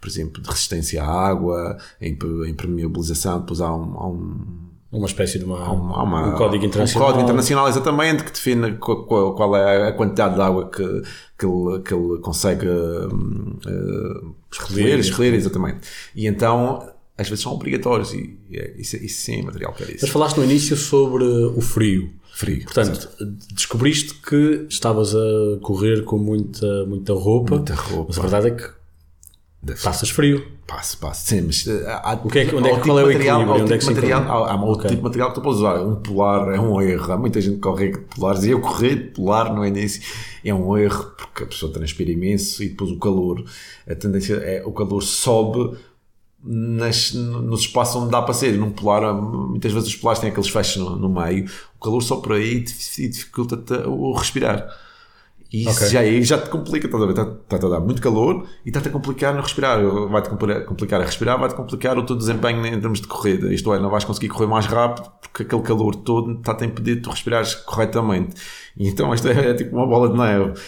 Por exemplo, de resistência à água, impermeabilização, depois há um, há um uma espécie de uma, uma, uma, um código internacional. Um código internacional, exatamente, que define qual, qual é a quantidade de água que, que, ele, que ele consegue uh, escolher, escolher, exatamente. E então às vezes são obrigatórios e, e isso, isso sim é material caríssimo. Mas falaste no início sobre o frio. Frio. Portanto, descobriste que estavas a correr com muita, muita roupa. Muita roupa. Mas a verdade é que Passas frio. Passo, passo. Sim, mas eh, há, o que é, onde é, qual é o material, equilíbrio? Onde é que material, há, há um outro tipo de material que tu podes usar. Um polar é um erro. Há muita gente que corre de polares. E eu corri de polar no início é um erro porque a pessoa transpira imenso e depois o calor. A tendência é o calor sobe nas, nos espaços onde dá para ser. Num polar, muitas vezes os polares têm aqueles fechos no, no meio. O calor só por aí dificulta-te o respirar. E isso okay. já, aí já te complica, estás a ver? Está-te tá a dar muito calor e está-te a complicar no respirar. Vai-te complicar a respirar, vai-te complicar o teu desempenho em termos de corrida. Isto é, não vais conseguir correr mais rápido porque aquele calor todo está-te a impedir de tu respirares corretamente. E então isto é, é, tipo uma bola de neve.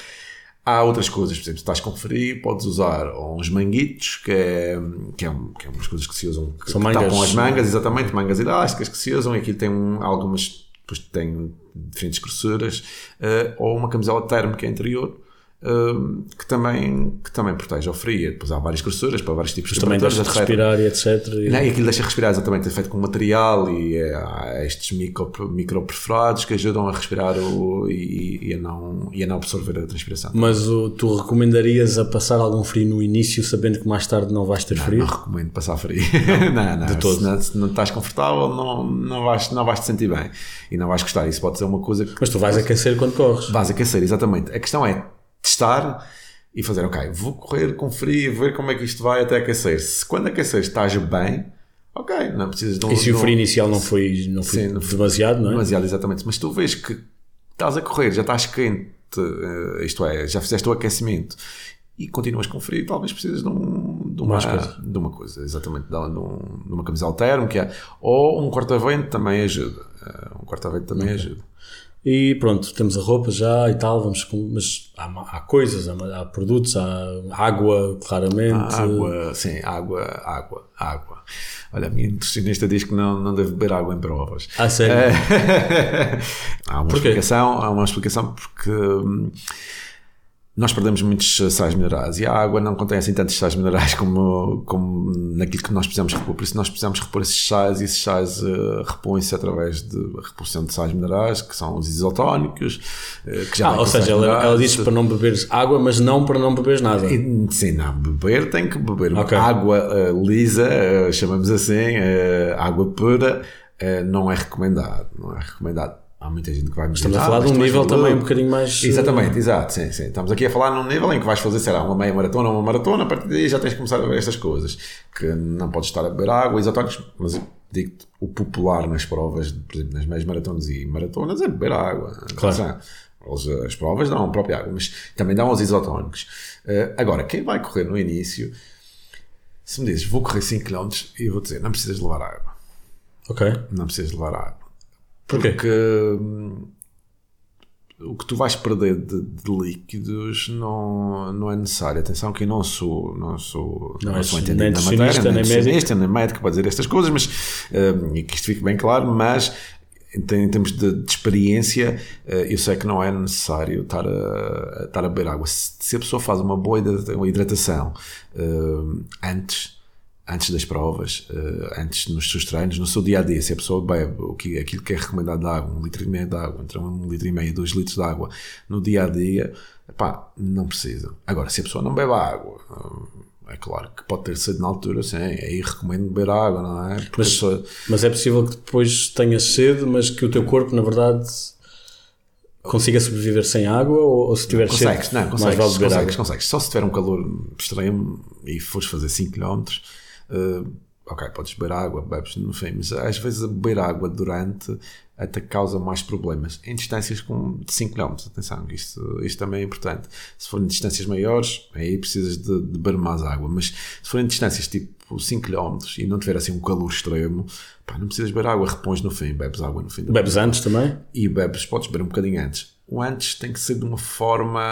Há outras coisas, por exemplo, se estás com frio, podes usar uns manguitos, que é, que é, que é umas coisas que se usam, que, São que mangas. tapam as mangas, exatamente, mangas elásticas que se usam, e aqui tem um, algumas depois tem diferentes grossuras, uh, ou uma camisola térmica interior, uh, que, também, que também protege ao frio. Depois há várias grossuras para vários tipos de também deixa de respirar e etc. E... Não, e aquilo deixa respirar exatamente, é feito com material e é, há estes micro, micro perfurados que ajudam a respirar o, e, e, a não, e a não absorver a transpiração. Mas o, tu recomendarias a passar algum frio no início, sabendo que mais tarde não vais ter não, frio? Não recomendo passar frio. não, [LAUGHS] não. De todo. Se não, se não estás confortável, não, não, vais, não vais te sentir bem e não vais gostar. Isso pode ser uma coisa que. Mas tu vais aquecer quando corres. Vais aquecer, exatamente. A questão é testar e fazer, ok, vou correr com frio, ver como é que isto vai até aquecer. Se quando aquecer estás bem, ok, não precisas de um. E se o frio inicial não foi, não foi sim, demasiado, não é? Demasiado, exatamente. Mas tu vês que estás a correr, já estás quente, eh, isto é, já fizeste o aquecimento e continuas com frio, talvez precisas de, um, de, uma, coisa. de uma coisa, exatamente, de, um, de uma camisola térmica ou um corta-vento também ajuda. Eh, um corta-vento também okay. ajuda. E pronto, temos a roupa já e tal, vamos com, mas há, há coisas, há, há, produtos, há água, claramente. água, sim, água, água, água. Olha, a minha nutricionista diz que não, não deve beber água em provas. Ah, sério? [LAUGHS] há uma explicação, há uma explicação porque hum, nós perdemos muitos sais minerais e a água não contém assim tantos sais minerais [LAUGHS] como, como naquilo que nós precisamos repor. Por isso, nós precisamos repor esses sais e esses sais uh, repõem-se através de repulsão de sais minerais, que são os isotónicos. Uh, que já ah, ou seja, ela, ela diz para não beberes água, mas não para não beberes nada. E, sim, não. Beber tem que beber okay. água uh, lisa, chamamos assim, água pura, não é recomendado. Não é recomendado há muita gente que vai me Estamos a falar de um nível também um bocadinho mais. Exatamente, exato, sim, sim. Estamos aqui a falar num nível em que vais fazer, sei lá, uma meia maratona ou uma maratona, a partir daí já tens que começar a ver estas coisas. Que não podes estar a beber água, isotônicos, mas digo o popular nas provas, por exemplo, nas meias maratonas e maratonas é beber água. Claro. As provas dão a própria água, mas também dão aos isotónicos. Uh, agora, quem vai correr no início, se me dizes, vou correr 5 km, e eu vou dizer, não precisas levar água. Ok. Não precisas levar água. Porque hum, o que tu vais perder de, de, líquidos não, não é necessário. Atenção que eu não sou, não sou, não, não sou entendido na matéria, nem, nem médico. nem médico para dizer estas coisas, mas uh, e que isto fique bem claro, mas em, termos de, de, experiência, uh, eu sei que não é necessário estar a, estar a beber água. Se, se a pessoa faz uma boa hidratação uh, antes antes das provas, uh, antes nos seus treinos, no seu dia a dia, se a pessoa bebe o que, aquilo que é recomendado de água, um litro e meio de água, entre um litro e meio e dois litros de água no dia a dia, pá, não precisa. Agora, se a pessoa não bebe água, uh, é claro que pode ter sede na altura, sim, aí recomendo beber água, não é? Mas, pessoa... mas é possível que depois tenhas sede, mas que o teu corpo, na verdade consiga sobreviver sem água ou, ou se tiver consegues, sede, não, consegues, mais vale beber consegues, água? consegues. Só se tiver um calor extremo e fores fazer 5 km, Uh, ok, podes beber água, bebes no fim, mas às vezes beber água durante até causa mais problemas. Em distâncias com, de 5 km, atenção, isto, isto também é importante. Se forem distâncias maiores, aí precisas de, de beber mais água, mas se forem distâncias tipo 5 km e não tiver assim um calor extremo, pá, não precisas beber água, repões no fim, bebes água no fim. Bebes antes também? E bebes, podes beber um bocadinho antes o antes tem que ser de uma forma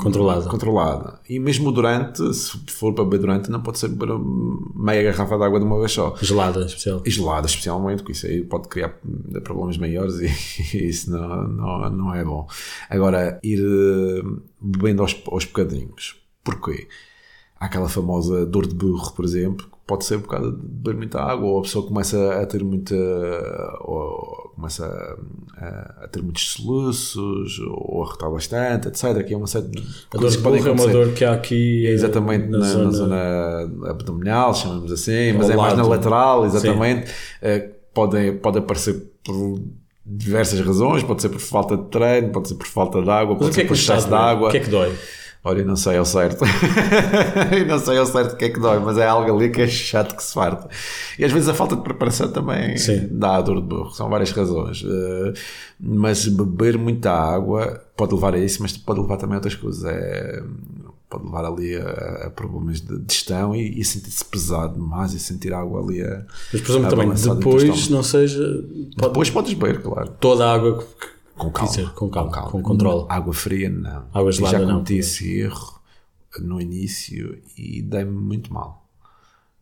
controlada. controlada. E mesmo durante, se for para beber durante, não pode ser beber meia garrafa de água de uma vez só. Gelada, especial. E gelada, especialmente, porque isso aí pode criar problemas maiores e, [LAUGHS] e isso não, não, não é bom. Agora, ir eh, bebendo aos, aos bocadinhos. Porquê? Há aquela famosa dor de burro, por exemplo, pode ser por causa de beber muita água, ou a pessoa começa a ter muita. ou começa a, a ter muitos soluços, ou a rotar bastante, etc. Aqui é uma série de a dor de burro é uma dor que há aqui. É exatamente na, na, zona... na zona abdominal, chamamos assim, mas é mais na lateral, exatamente. Uh, pode, pode aparecer por diversas razões, pode ser por falta de treino, pode ser por falta de água, pode ser por excesso de água. O que é que dói? Olha, não sei ao certo. [LAUGHS] não sei ao certo o que é que dói, mas é algo ali que é chato que se farta. E às vezes a falta de preparação também Sim. dá a dor de burro. São várias razões. Uh, mas beber muita água pode levar a isso, mas pode levar também a outras coisas. É, pode levar ali a, a problemas de digestão e, e sentir-se pesado demais e sentir água ali a. Mas, por exemplo, também depois não seja. Pode, depois podes beber, claro. Toda a água que com calma. Dizer, com calma, com, calma. com controle. Água fria, não. Água gelada, já não. cometi esse erro no início e dei-me muito mal.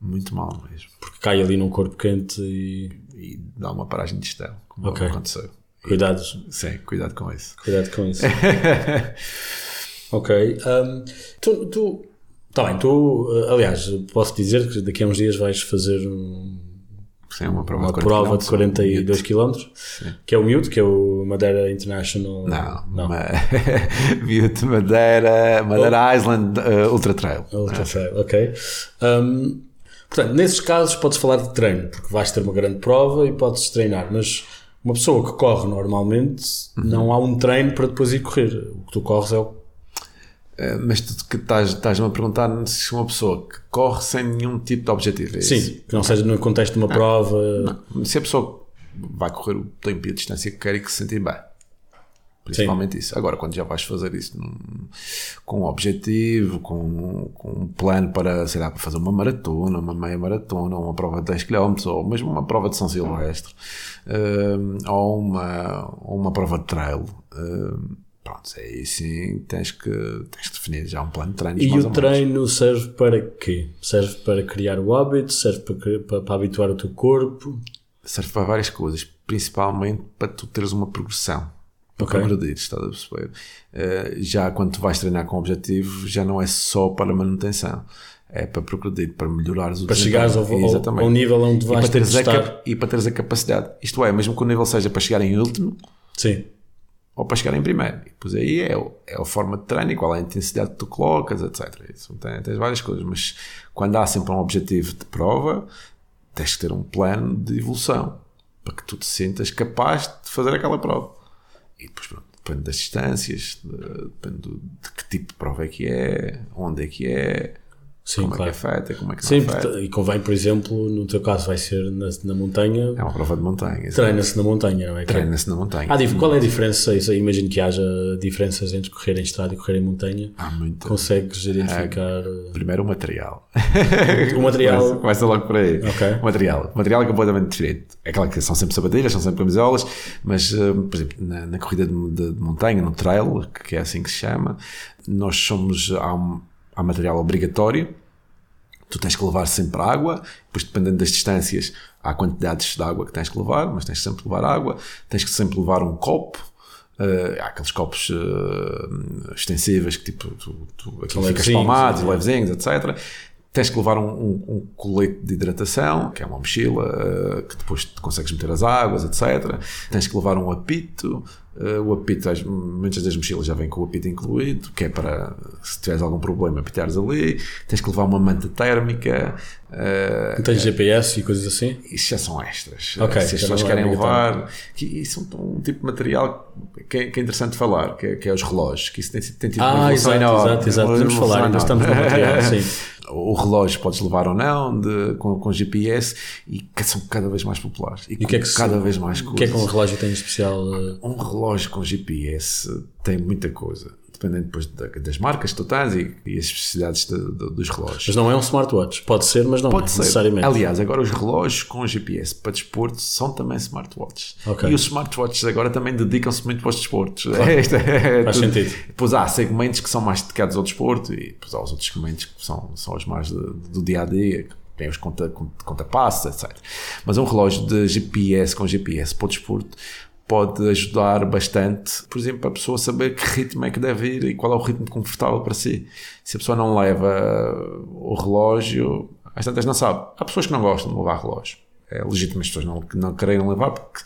Muito mal mesmo. Porque cai ali num corpo quente e. E dá uma paragem de gestão, como okay. aconteceu. Cuidados. Sim, cuidado com isso. Cuidado com isso. [LAUGHS] ok. Um, tu. tu Está bem, tu, aliás, posso dizer que daqui a uns dias vais fazer um, Sim, uma prova, uma de, prova de 42 km, que é o Mute, que é o Madeira International. Não, não. Mute [LAUGHS] Madeira, Madeira oh. Island uh, Ultra Trail. Ultra Trail, ok. Um, portanto, nesses casos podes falar de treino, porque vais ter uma grande prova e podes treinar, mas uma pessoa que corre normalmente uhum. não há um treino para depois ir correr. O que tu corres é o mas tu que estás, estás-me a perguntar se uma pessoa que corre sem nenhum tipo de objetivo. É Sim, que não seja no contexto de uma não, prova. Não. Se a pessoa vai correr o tempo e a distância que quer e que se sentir bem. Principalmente Sim. isso. Agora, quando já vais fazer isso num, com um objetivo, com, com um plano para, sei lá, para fazer uma maratona, uma meia maratona, uma prova de 10 km, ou mesmo uma prova de São Silvestre, uh, ou uma, uma prova de trail. Uh, Pronto, aí sim tens que, tens que definir já um plano de treino. E o treino serve para quê? Serve para criar o hábito? Serve para, para, para, habituar o teu corpo? Serve para várias coisas, principalmente para tu teres uma progressão. Para okay. progredir, estás a perceber? Uh, já quando tu vais treinar com objetivo, já não é só para manutenção. É para progredir, para melhorar os Para chegares ao, ao, ao, nível onde vais e para, teres a, e para teres a capacidade. Isto é, mesmo que o nível seja para chegar em último, Sim ou para chegar em primeiro. E depois aí é, é a forma de treino qual é a intensidade que tu colocas, etc. Isso tem, tens várias coisas, mas quando há sempre um objetivo de prova, tens que ter um plano de evolução para que tu te sintas capaz de fazer aquela prova. E depois, pronto, depende das distâncias, de, depende de que tipo de prova é que é, onde é que é. Sim, como claro. é que afeta, como é que não Sim, afeta. porta- e convém, por exemplo, no teu caso vai ser na, na montanha, É uma prova de montanha. treina-se na montanha, não é? Treina-se na montanha. Dif- qual é a diferença? Isso, imagino que haja diferenças entre correr em estrada e correr em montanha. Há muito. Consegues identificar uh, Primeiro o material. o material? Começa, começa logo por aí. Ok. O material. O material é completamente diferente. É claro que são sempre sapatilhas, são sempre camisolas, mas, eh, por exemplo, na, na corrida de, de- de montanha, no trail, que é assim que se chama, nós somos. Há, um, há material obrigatório. Tu tens que levar sempre água, depois dependendo das distâncias, há quantidades de água que tens que levar, mas tens que sempre levar água, tens que sempre levar um copo. eh, há aqueles copos eh, extensíveis que tipo tu, tu aquilo fica levezinhos, espalmado, sim. levezinhos, etc. Tens que levar um, um- um colete de hidratação, que é uma mochila, eh, que depois consegues meter as águas, etc. Tens que levar um apito. Eh, o apito, as- muitas das mochilas já vêm com o apito incluído, que é para, se tiveres algum problema, apitares ali. Tens que levar uma manta térmica. Não tens GPS e coisas assim? isso já são extras. Ok, Se as pessoas é querem levar, que isso é um, um tipo de material que é, que é interessante falar, que é, que é os relógios, que isso tem, tem uma Ah, evolução exato, enorme. exato, exato. Uma Podemos falar, ainda estamos no material, [LAUGHS] sim. O relógio podes levar ou não, de- com, com GPS, e que são cada vez mais populares. E, E o que é que se- cada vez mais O que é que um coisas. relógio tem de especial? uh, Um relógio com GPS tem muita coisa, dependendo depois da- das marcas que tu tens e, e as especificidades de- de- dos relógios. Mas não é um smartwatch. Pode ser, mas não Pode é, ser. necessariamente. Aliás, agora os relógios com GPS para desporto são também smartwatches. Ok. E os smartwatches agora também dedicam-se muito para os desportos. [LAUGHS] Isto é Faz tudo. sentido. Depois há segmentos que são mais dedicados ao desporto e depois há os outros segmentos que são, são os mais de- do dia a dia, que têm os conta, conta, conta passos, etc. Mas um relógio de GPS com GPS para o desporto pode ajudar bastante, por exemplo, a pessoa saber que ritmo é que deve ir e qual é o ritmo confortável para si. Se a pessoa não leva o relógio, às tantas não sabe. Há pessoas que não gostam de levar relógio. É legítimo as pessoas não, não querem levar porque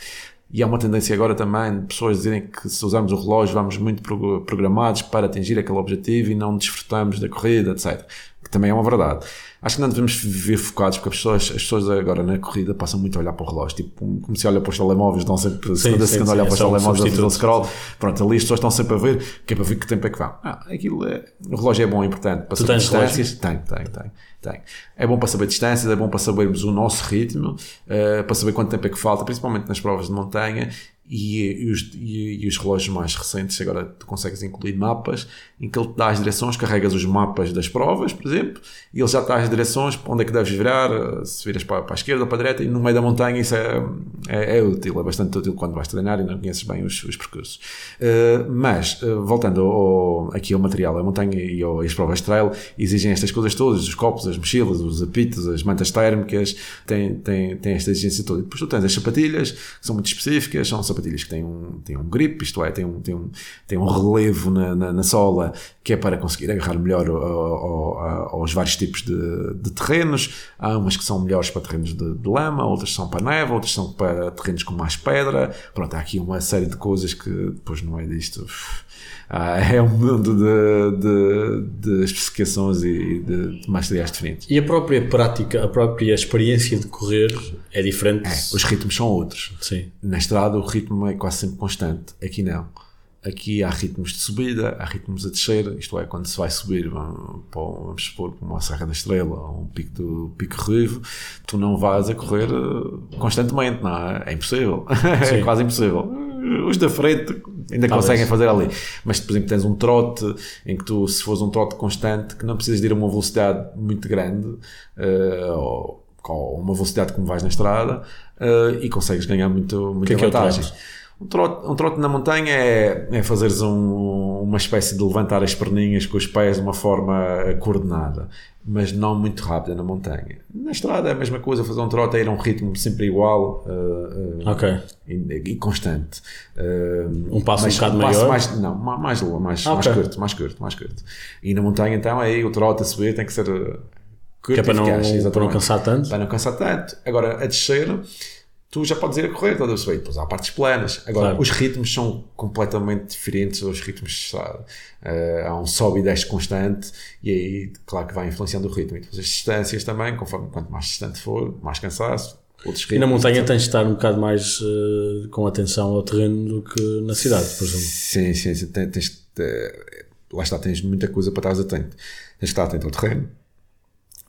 e há uma tendência agora também de pessoas dizerem que se usarmos o relógio vamos muito pro- programados para atingir aquele objetivo e não desfrutamos da corrida, etc. Que também é uma verdade. Acho que não devemos viver focados porque as pessoas, as pessoas agora na corrida passam muito a olhar para o relógio. Tipo, como se olha para os telemóveis, estão sempre segunda a sim, segunda sim, olhar é para os um telemóveis a fazer o scroll. Pronto, ali as pessoas estão sempre a ver, que é para ver que tempo é que vão. Ah, aquilo é, o relógio é bom, é importante. Para saber tens distâncias. Tenho, tenho, tenho, tenho. É bom para saber distâncias, é bom para sabermos o nosso ritmo, eh, para saber quanto tempo é que falta, principalmente nas provas de montanha. E, e os, e, e os relógios mais recentes, agora tu consegues incluir mapas em que ele te dá as direções, carregas os mapas das provas, por exemplo, e ele já te dá as direções para onde é que deves virar, eh, se viras para, para a esquerda ou para a direita, e no meio da montanha isso é, é, é útil, é bastante útil quando vais treinar e não conheces bem os, os percursos. Eh, mas, eh, voltando ao, aqui ao material, a montanha e ao- as provas trail exigem estas coisas todas, os copos, as mochilas, os apitos, as mantas térmicas, têm, têm, têm esta exigência toda. E depois tu tens as sapatilhas, que são muito específicas, são sapatilhas que têm um, têm um grip, isto é, têm um, têm um, têm um relevo na, na, na sola, que é para conseguir agarrar melhor ao- ao- ao- aos vários tipos de, de terrenos. Há umas que são melhores para terrenos de, de lama, outras são para neve, outras são para terrenos com mais pedra. Pronto, há aqui uma série de coisas que depois não é disto. Ah, é um mundo de, de, de especificações e de, de materiais diferentes. E a própria prática, a própria experiência de correr é diferente? Os ritmos são outros. Sim. Na estrada o ritmo é quase sempre constante. Aqui não. Aqui há ritmos de subida, há ritmos a descer, isto é, quando se vai subir, vamos, supor, para uma Serra da Estrela ou um pico do Pico Ruivo, tu não vais a correr eh, constantemente, não é? É impossível. [LAUGHS] é Sim. quase impossível. Os da frente ainda Talvez. conseguem fazer ali. Mas, por exemplo, tens um trote em que tu, se fores um trote constante, que não precisas de ir a uma velocidade muito grande, eh, ou ou uma velocidade como vais na estrada, eh, e consegues ganhar muito, muita que é que é vantagem. Um trote, um trote na montanha é, é fazeres um- uma espécie de levantar as perninhas com os pés de uma forma coordenada, mas não muito rápida na montanha. Na estrada é a mesma coisa, fazer um trote é ir a um ritmo sempre igual eh, eh, Ok. e, e constante. Eh, Um passo um mas bocado passo maior? Mais, não, ma- mais, mais, mais, Ok. mais curto, mais curto, mais curto. E na montanha então aí o trote a subir tem que ser curto Que é para e não, eficaz, para não cansar tanto? para não cansar tanto. Agora, a descer, tu já podes ir a correr, estás a perceber? Depois há partes planas. Agora, Claro. os ritmos são completamente diferentes aos ritmos de estrada. Eh, há um sobe e desce constante e aí, claro que vai influenciando o ritmo. E depois as distâncias também, conforme quanto mais distante for, mais cansaço. Outros ritmos, E na montanha etc. tens de estar um bocado mais eh, com atenção ao terreno do que na cidade, por exemplo. Sim, sim, sim. Tens, tens, lá está, tens muita coisa para estar atento. Tens que estar atento ao terreno,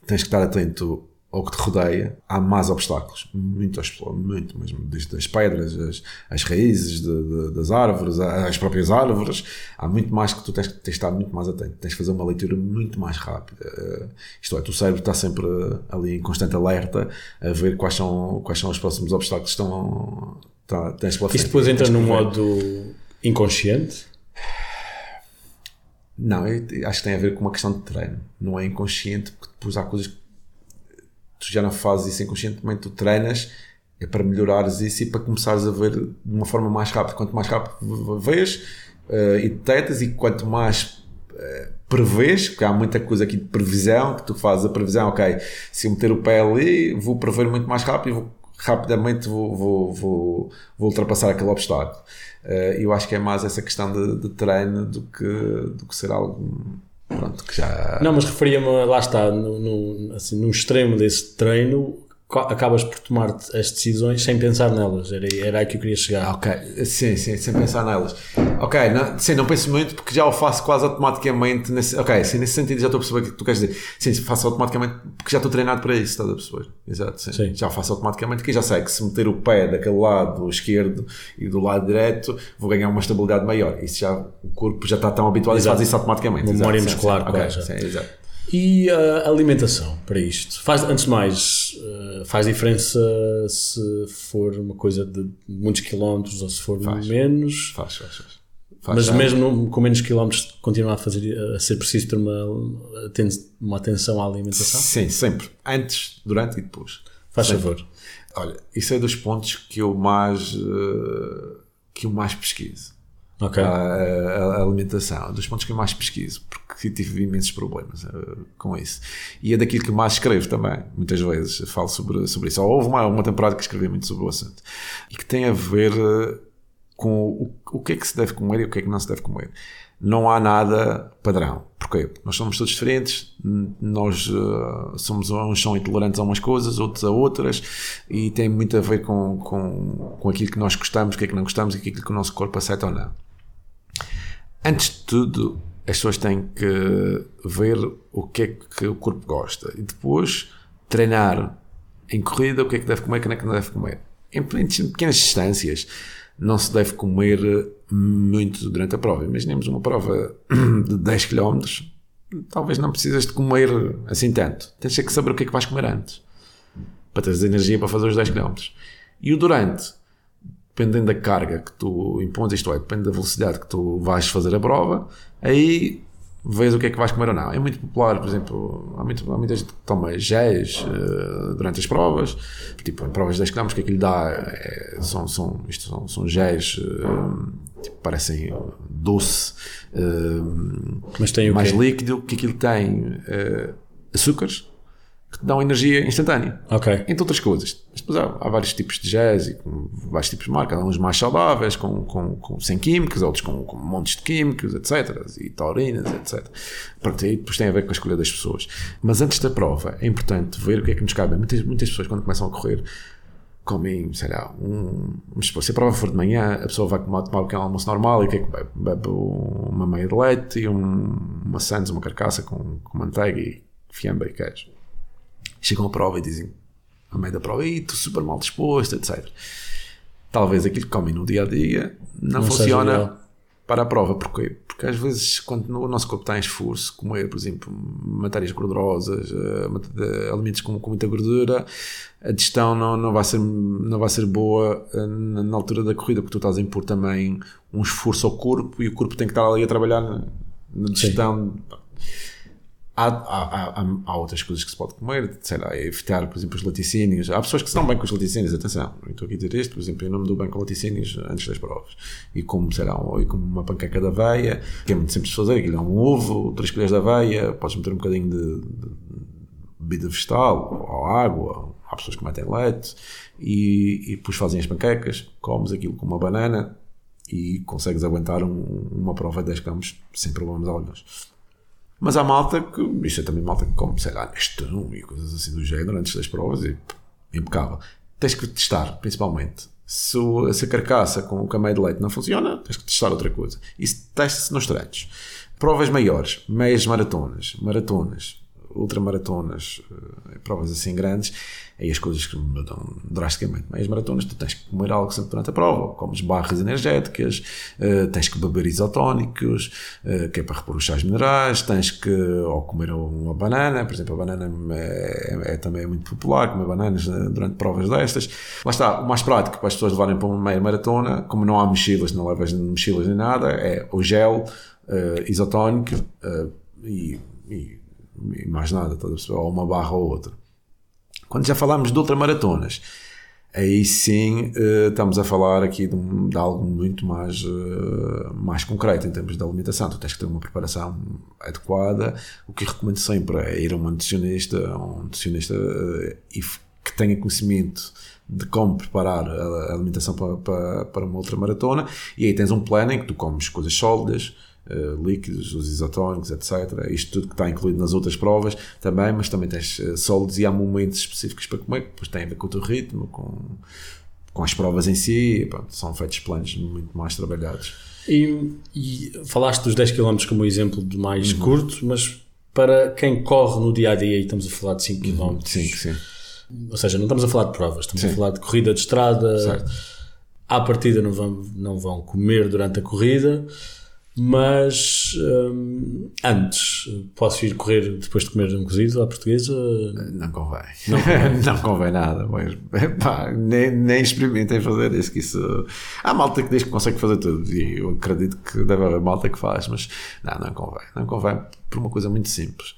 tens que estar atento ao que te rodeia, há mais obstáculos, muitos, muito mesmo, desde as pedras, as, as raízes de, de, das árvores, as próprias árvores, há muito mais que tu tens, tens de estar muito mais atento, tens de fazer uma leitura muito mais rápida. Uh, isto é, o teu cérebro está sempre ali em constante alerta a ver quais são, quais são os próximos obstáculos que estão. Tá, tens pela Isto depois entra num modo inconsciente? Não, acho que tem a ver com uma questão de treino. Não é inconsciente, porque depois há coisas que tu já não fazes isso inconscientemente, tu treinas é para melhorares isso e para começares a ver de uma forma mais rápida. Quanto mais rápido vês uh, e detectas e quanto mais uh, prevês, porque há muita coisa aqui de previsão, que tu fazes a previsão, ok, se eu meter o pé ali, vou prever muito mais rápido e vou, rapidamente vou, vou, vou, vou, ultrapassar aquele obstáculo. Uh, eu acho que é mais essa questão de, de treino do que, do que ser algo Pronto, que já... Não, mas referia-me, lá está, no, no, assim, no extremo desse treino, acabas por tomar as decisões sem pensar nelas. Era, era aí que eu queria chegar. Ok, sim, sim, sem pensar nelas. Ok, não, sim, não penso muito porque já o faço quase automaticamente. Nesse, ok, sim, nesse sentido já estou a perceber o que tu queres dizer. Sim, faço automaticamente porque já estou treinado para isso, estás a perceber? Exato, sim. sim. Já faço automaticamente que já sei que se meter o pé daquele lado esquerdo e do lado direito vou ganhar uma estabilidade maior. Isso já, o corpo já está tão habituado e faz isso automaticamente. Memória muscular, claro. sim, exato. E a alimentação para isto? Faz, antes de mais, eh, faz diferença se for uma coisa de muitos quilómetros ou se for faz. menos? Faz, faz, faz. faz Mas mesmo com menos quilómetros continua a, fazer, a ser preciso ter uma, uma atenção à alimentação? Sim, sempre. Antes, durante e depois. Faz sempre. favor. Olha, isso é dos pontos que eu mais, eh, que eu mais pesquiso okay. a, a, alimentação. É dos pontos que eu mais pesquiso, porque tive imensos problemas uh, com isso. E é daquilo que mais escrevo também, muitas vezes. Falo sobre, sobre isso. Houve uma, uma temporada que escrevi muito sobre o assunto e que tem a ver uh, com o, o que é que se deve comer e o que é que não se deve comer. Não há nada padrão. Porquê? Nós somos todos diferentes, nós uh, somos, uns são intolerantes a umas coisas, outros a outras, e tem muito a ver com, com, com aquilo que nós gostamos, o que é que não gostamos e aquilo que o nosso corpo aceita ou não. Antes de tudo, as pessoas têm que ver o que é que o corpo gosta e depois treinar em corrida o que é que deve comer o que é que não deve comer. Em pequenas distâncias, não se deve comer muito durante a prova. Imaginemos uma prova [CLEARS THROAT] de 10 km, talvez não precisas de comer assim tanto. Tens que saber o que é que vais comer antes para teres energia para fazer os 10 km. E o durante, dependendo da carga que tu impões, isto é, depende da velocidade que tu vais fazer a prova, aí vês o que é que vais comer ou não. É muito popular, por exemplo, há, muito, há muita gente que toma géis uh, durante as provas, tipo, em provas de 10 km, o que é que lhe dá? É, são, são, isto são, são géis, uh, tipo, parecem doce, uh, Mas tem mais líquido, que aquilo tem? Açúcares, que te dão energia instantânea. Ok. Entre outras coisas. Depois há, há, vários tipos de jazz e vários tipos de marcas. Há uns mais saudáveis, com, com, com, sem químicos, outros com, com montes de químicos, etc. E taurinas, etc. Pronto, aí depois tem a ver com a escolha das pessoas. Mas antes da prova, é importante ver o que é que nos cabe. Muitas, muitas pessoas, quando começam a correr, comem, sei lá, um, vamos supor, se a prova for de manhã, a pessoa vai tomar, tomar um pequeno almoço normal e o que é que bebe? Bebe uma meia de leite e um, uma sandes, uma carcaça com, com manteiga e fiambre e queijo chegam à prova e dizem, a meio da prova, estou super mal disposto, etc. Talvez aquilo que comem no dia a dia não, não funciona para a prova. Porquê? Porque às vezes, quando o nosso corpo está em esforço, comer, por exemplo, matérias gordurosas, eh, alimentos com, com muita gordura, a digestão não, não, vai ser, não vai ser boa eh, na, altura da corrida, porque tu estás a impor também um esforço ao corpo e o corpo tem que estar ali a trabalhar na, na digestão. Sim. Há, há, há, há, outras coisas que se pode comer, sei lá, evitar, por exemplo, os laticínios. Há pessoas que se dão bem com os laticínios, atenção, não estou aqui a dizer isto, por exemplo, eu não me dou bem com laticínios antes das provas. E como, sei lá, e como uma panqueca de aveia, que é muito simples de fazer, aquilo é um ovo, três colheres de aveia, podes meter um bocadinho de, bebida vegetal, ou água, há pessoas que metem leite, e, e depois fazem as panquecas, comes aquilo com uma banana, e consegues aguentar um, uma prova de 10 campos sem problemas alguns. Mas há malta que, isto é também malta que come, sei lá, Nestum e coisas assim do género antes das provas e impecável. Tens que testar, principalmente. Se, se a carcaça com o cameio de leite não funciona, tens que testar outra coisa. Isso testa-se nos treinos. Provas maiores, meias maratonas, maratonas, ultramaratonas, uh, provas assim grandes, aí as coisas que mudam drasticamente. Mas as maratonas tu tens que comer algo sempre durante a prova, comes barras energéticas, uh, tens que beber isotónicos, uh, que é para repor os sais minerais, tens que ou comer uma banana, por exemplo, a banana é, é, também muito popular, comer bananas durante provas destas. Lá está, o mais prático para as pessoas levarem para uma meia maratona, como não há mochilas, não levas mochilas nem nada, é o gel uh, isotónico e, e, e, mais nada, ou uma barra ou outra. Quando já falámos de ultramaratonas, aí sim uh, estamos a falar aqui de, de algo muito mais, uh, mais concreto em termos de alimentação. Tu tens que ter uma preparação adequada. O que recomendo sempre é ir a um nutricionista, um nutricionista uh, que tenha conhecimento de como preparar a alimentação para, para, para uma ultramaratona. E aí tens um plano em que tu comes coisas sólidas uh, líquidos, os isotónicos, etc. Isto tudo que está incluído nas outras provas também, mas também tens uh, sólidos e há momentos específicos para comer, que depois tem a ver com o teu ritmo, com, com as provas em si, pronto, são feitos planos muito mais trabalhados. E, e, falaste dos 10 km como exemplo de mais uhum. curto, mas para quem corre no dia a dia, e estamos a falar de 5 km. Uhum. Sim, sim. Ou seja, não estamos a falar de provas, estamos sim. a falar de corrida de estrada. Certo. À partida não vão, não vão comer durante a corrida mas hum, antes, posso ir correr depois de comer um cozido à portuguesa? Não convém. Não convém, [LAUGHS] não convém nada. Mas, nem, nem experimentem fazer isso. Que isso. Há malta que diz que consegue fazer tudo e eu acredito que deve haver malta que faz, mas não, não convém. Não convém por uma coisa muito simples.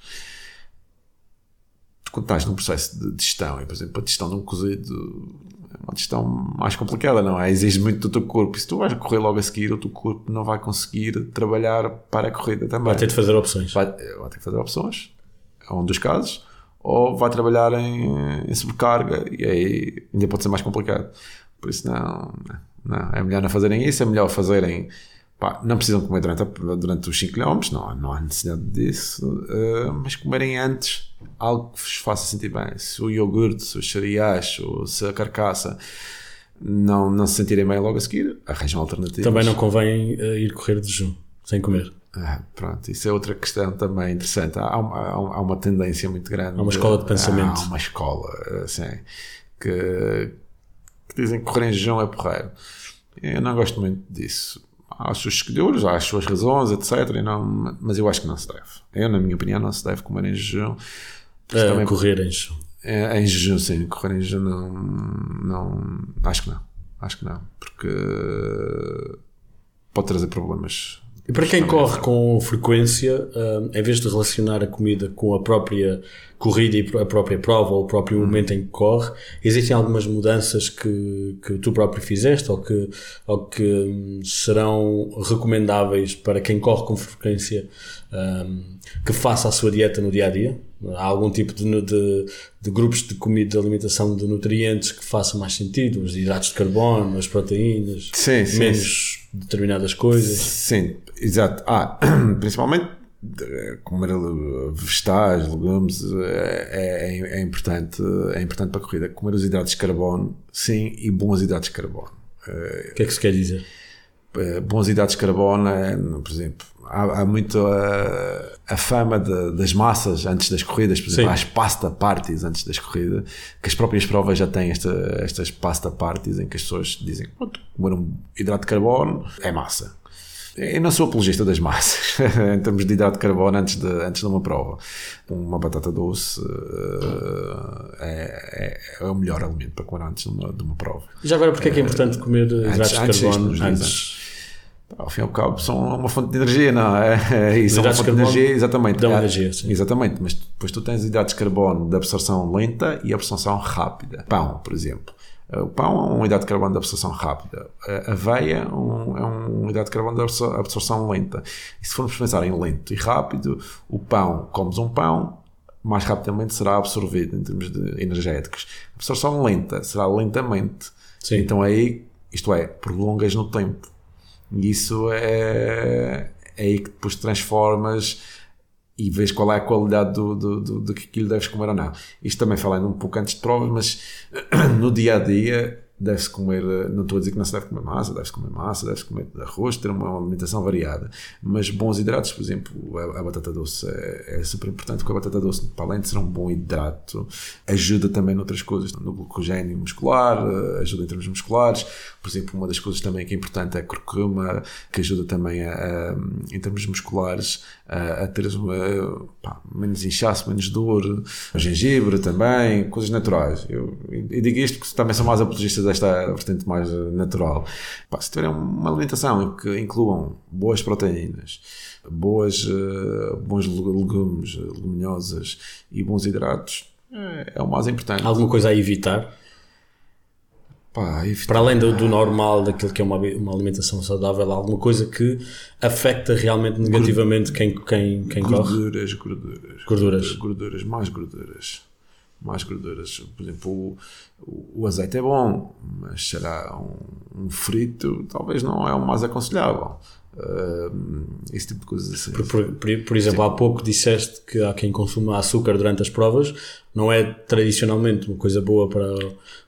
Tu, quando estás num processo de gestão, e por exemplo, a gestão de um cozido uma questão mais complicada, não é? Exige muito do teu corpo. E se tu vais correr logo a seguir, o teu corpo não vai conseguir trabalhar para a corrida também. Vai ter de fazer opções. Vai, vai ter que fazer opções, é um dos casos. Ou vai trabalhar em, em sobrecarga e aí ainda pode ser mais complicado. Por isso, não, não, é melhor não fazerem isso, é melhor fazerem. Pá, não precisam comer durante, durante os 5 km, não, não há necessidade disso, uh, mas comerem antes algo que vos faça sentir bem. Se o iogurte, se os cereais, ou se a carcaça não, não se sentirem bem logo a seguir, arranjam alternativas. Também não convém uh, ir correr de jejum, sem comer. Ah, pronto, isso é outra questão também interessante. Há uma, há uma tendência muito grande. Há uma escola de pensamento. Há uma escola, assim, que, que dizem que correr em jejum é porreiro. Eu não gosto muito disso há os seus seguidores, há as suas razões, etc. Não, mas eu acho que não se deve. Eu, na minha opinião, não se deve comer em jejum. É, também, correr em jejum. É, em jejum, sim. Correr em jejum, não, não. Acho que não. Acho que não. Porque pode trazer problemas e para quem corre com frequência, um, em vez de relacionar a comida com a própria corrida e a própria prova ou o próprio hum. momento em que corre, existem algumas mudanças que, que tu próprio fizeste ou que, ou que hum, serão recomendáveis para quem corre com frequência um, que faça a sua dieta no dia a dia? Há algum tipo de, de, de, grupos de comida, de alimentação de nutrientes que façam mais sentido? Os hidratos de carbono, as proteínas, sim, menos sim. determinadas coisas? Sim, exato. Ah, [CLEARS THROAT] principalmente comer vegetais, legumes é, é, é, importante, é importante para a corrida. Comer os hidratos de carbono, sim, e bons hidratos de carbono. O que é que se quer dizer? Eh, bons hidratos de carbono, é, por exemplo, há, há muito a, a fama de, das massas antes das corridas, por exemplo, Sim. as pasta parties antes das corridas, que as próprias provas já têm esta, estas pasta parties em que as pessoas dizem comer um hidrato de carbono é massa. Eu não sou apologista das massas [LAUGHS] em termos de hidrato de carbono antes de, antes de uma prova. Uma batata doce uh, é, é, é, o melhor alimento para comer antes de uma, de uma prova. Já agora, porque é que é importante comer hidratos de carbono antes? antes ao fim e ao cabo são uma fonte de energia, não é? [LAUGHS] é isso, uma fonte de energia, exatamente. Dão é, energia, sim. Exatamente, mas depois tu tens hidratos de carbono de absorção lenta e absorção rápida. Pão, por exemplo. O pão é um hidrato de carbono de absorção rápida. A aveia um, é um hidrato de carbono de absorção lenta. E se formos pensar em lento e rápido, o pão, comes um pão, mais rapidamente será absorvido em termos de energéticos. A absorção lenta será lentamente. Sim. Então aí, isto é, prolongas no tempo. E isso é, é aí que depois transformas e vês qual é a qualidade do, do, do, do que aquilo deves comer ou não. Isto também falando um pouco antes de provas, mas [CLEARS THROAT] no dia a dia deve-se comer, não estou a dizer que não se deve comer massa, deve-se comer massa, deve-se comer arroz, ter uma alimentação variada, mas bons hidratos, por exemplo, a, a batata doce é, é, super importante, porque a batata doce, para além de ser um bom hidrato, ajuda também noutras coisas, no glucogênio muscular, ajuda em termos musculares, por exemplo, uma das coisas também que é importante é a curcuma, que ajuda também a, a em termos musculares a, a teres pá, menos inchaço, menos dor, o gengibre também, coisas naturais. Eu, eu digo isto porque também sou mais apologista desta vertente mais natural. Pá, se tiverem uma alimentação que incluam boas proteínas, boas, uh, bons legumes, leguminosas e bons hidratos, é, o mais importante. Alguma coisa a evitar? Pá, Para além do, do, normal, daquilo que é uma, uma alimentação saudável, alguma coisa que afeta realmente negativamente quem, quem, quem gorduras, corre? Gorduras, gorduras. Gorduras, mais gorduras. Mais gorduras. Por exemplo, o, o azeite é bom, mas será um, um frito, talvez não é o mais aconselhável. Uh, esse tipo de coisas assim. Por, por, por exemplo, Sim. há pouco disseste que há quem consuma açúcar durante as provas, não é tradicionalmente uma coisa boa para,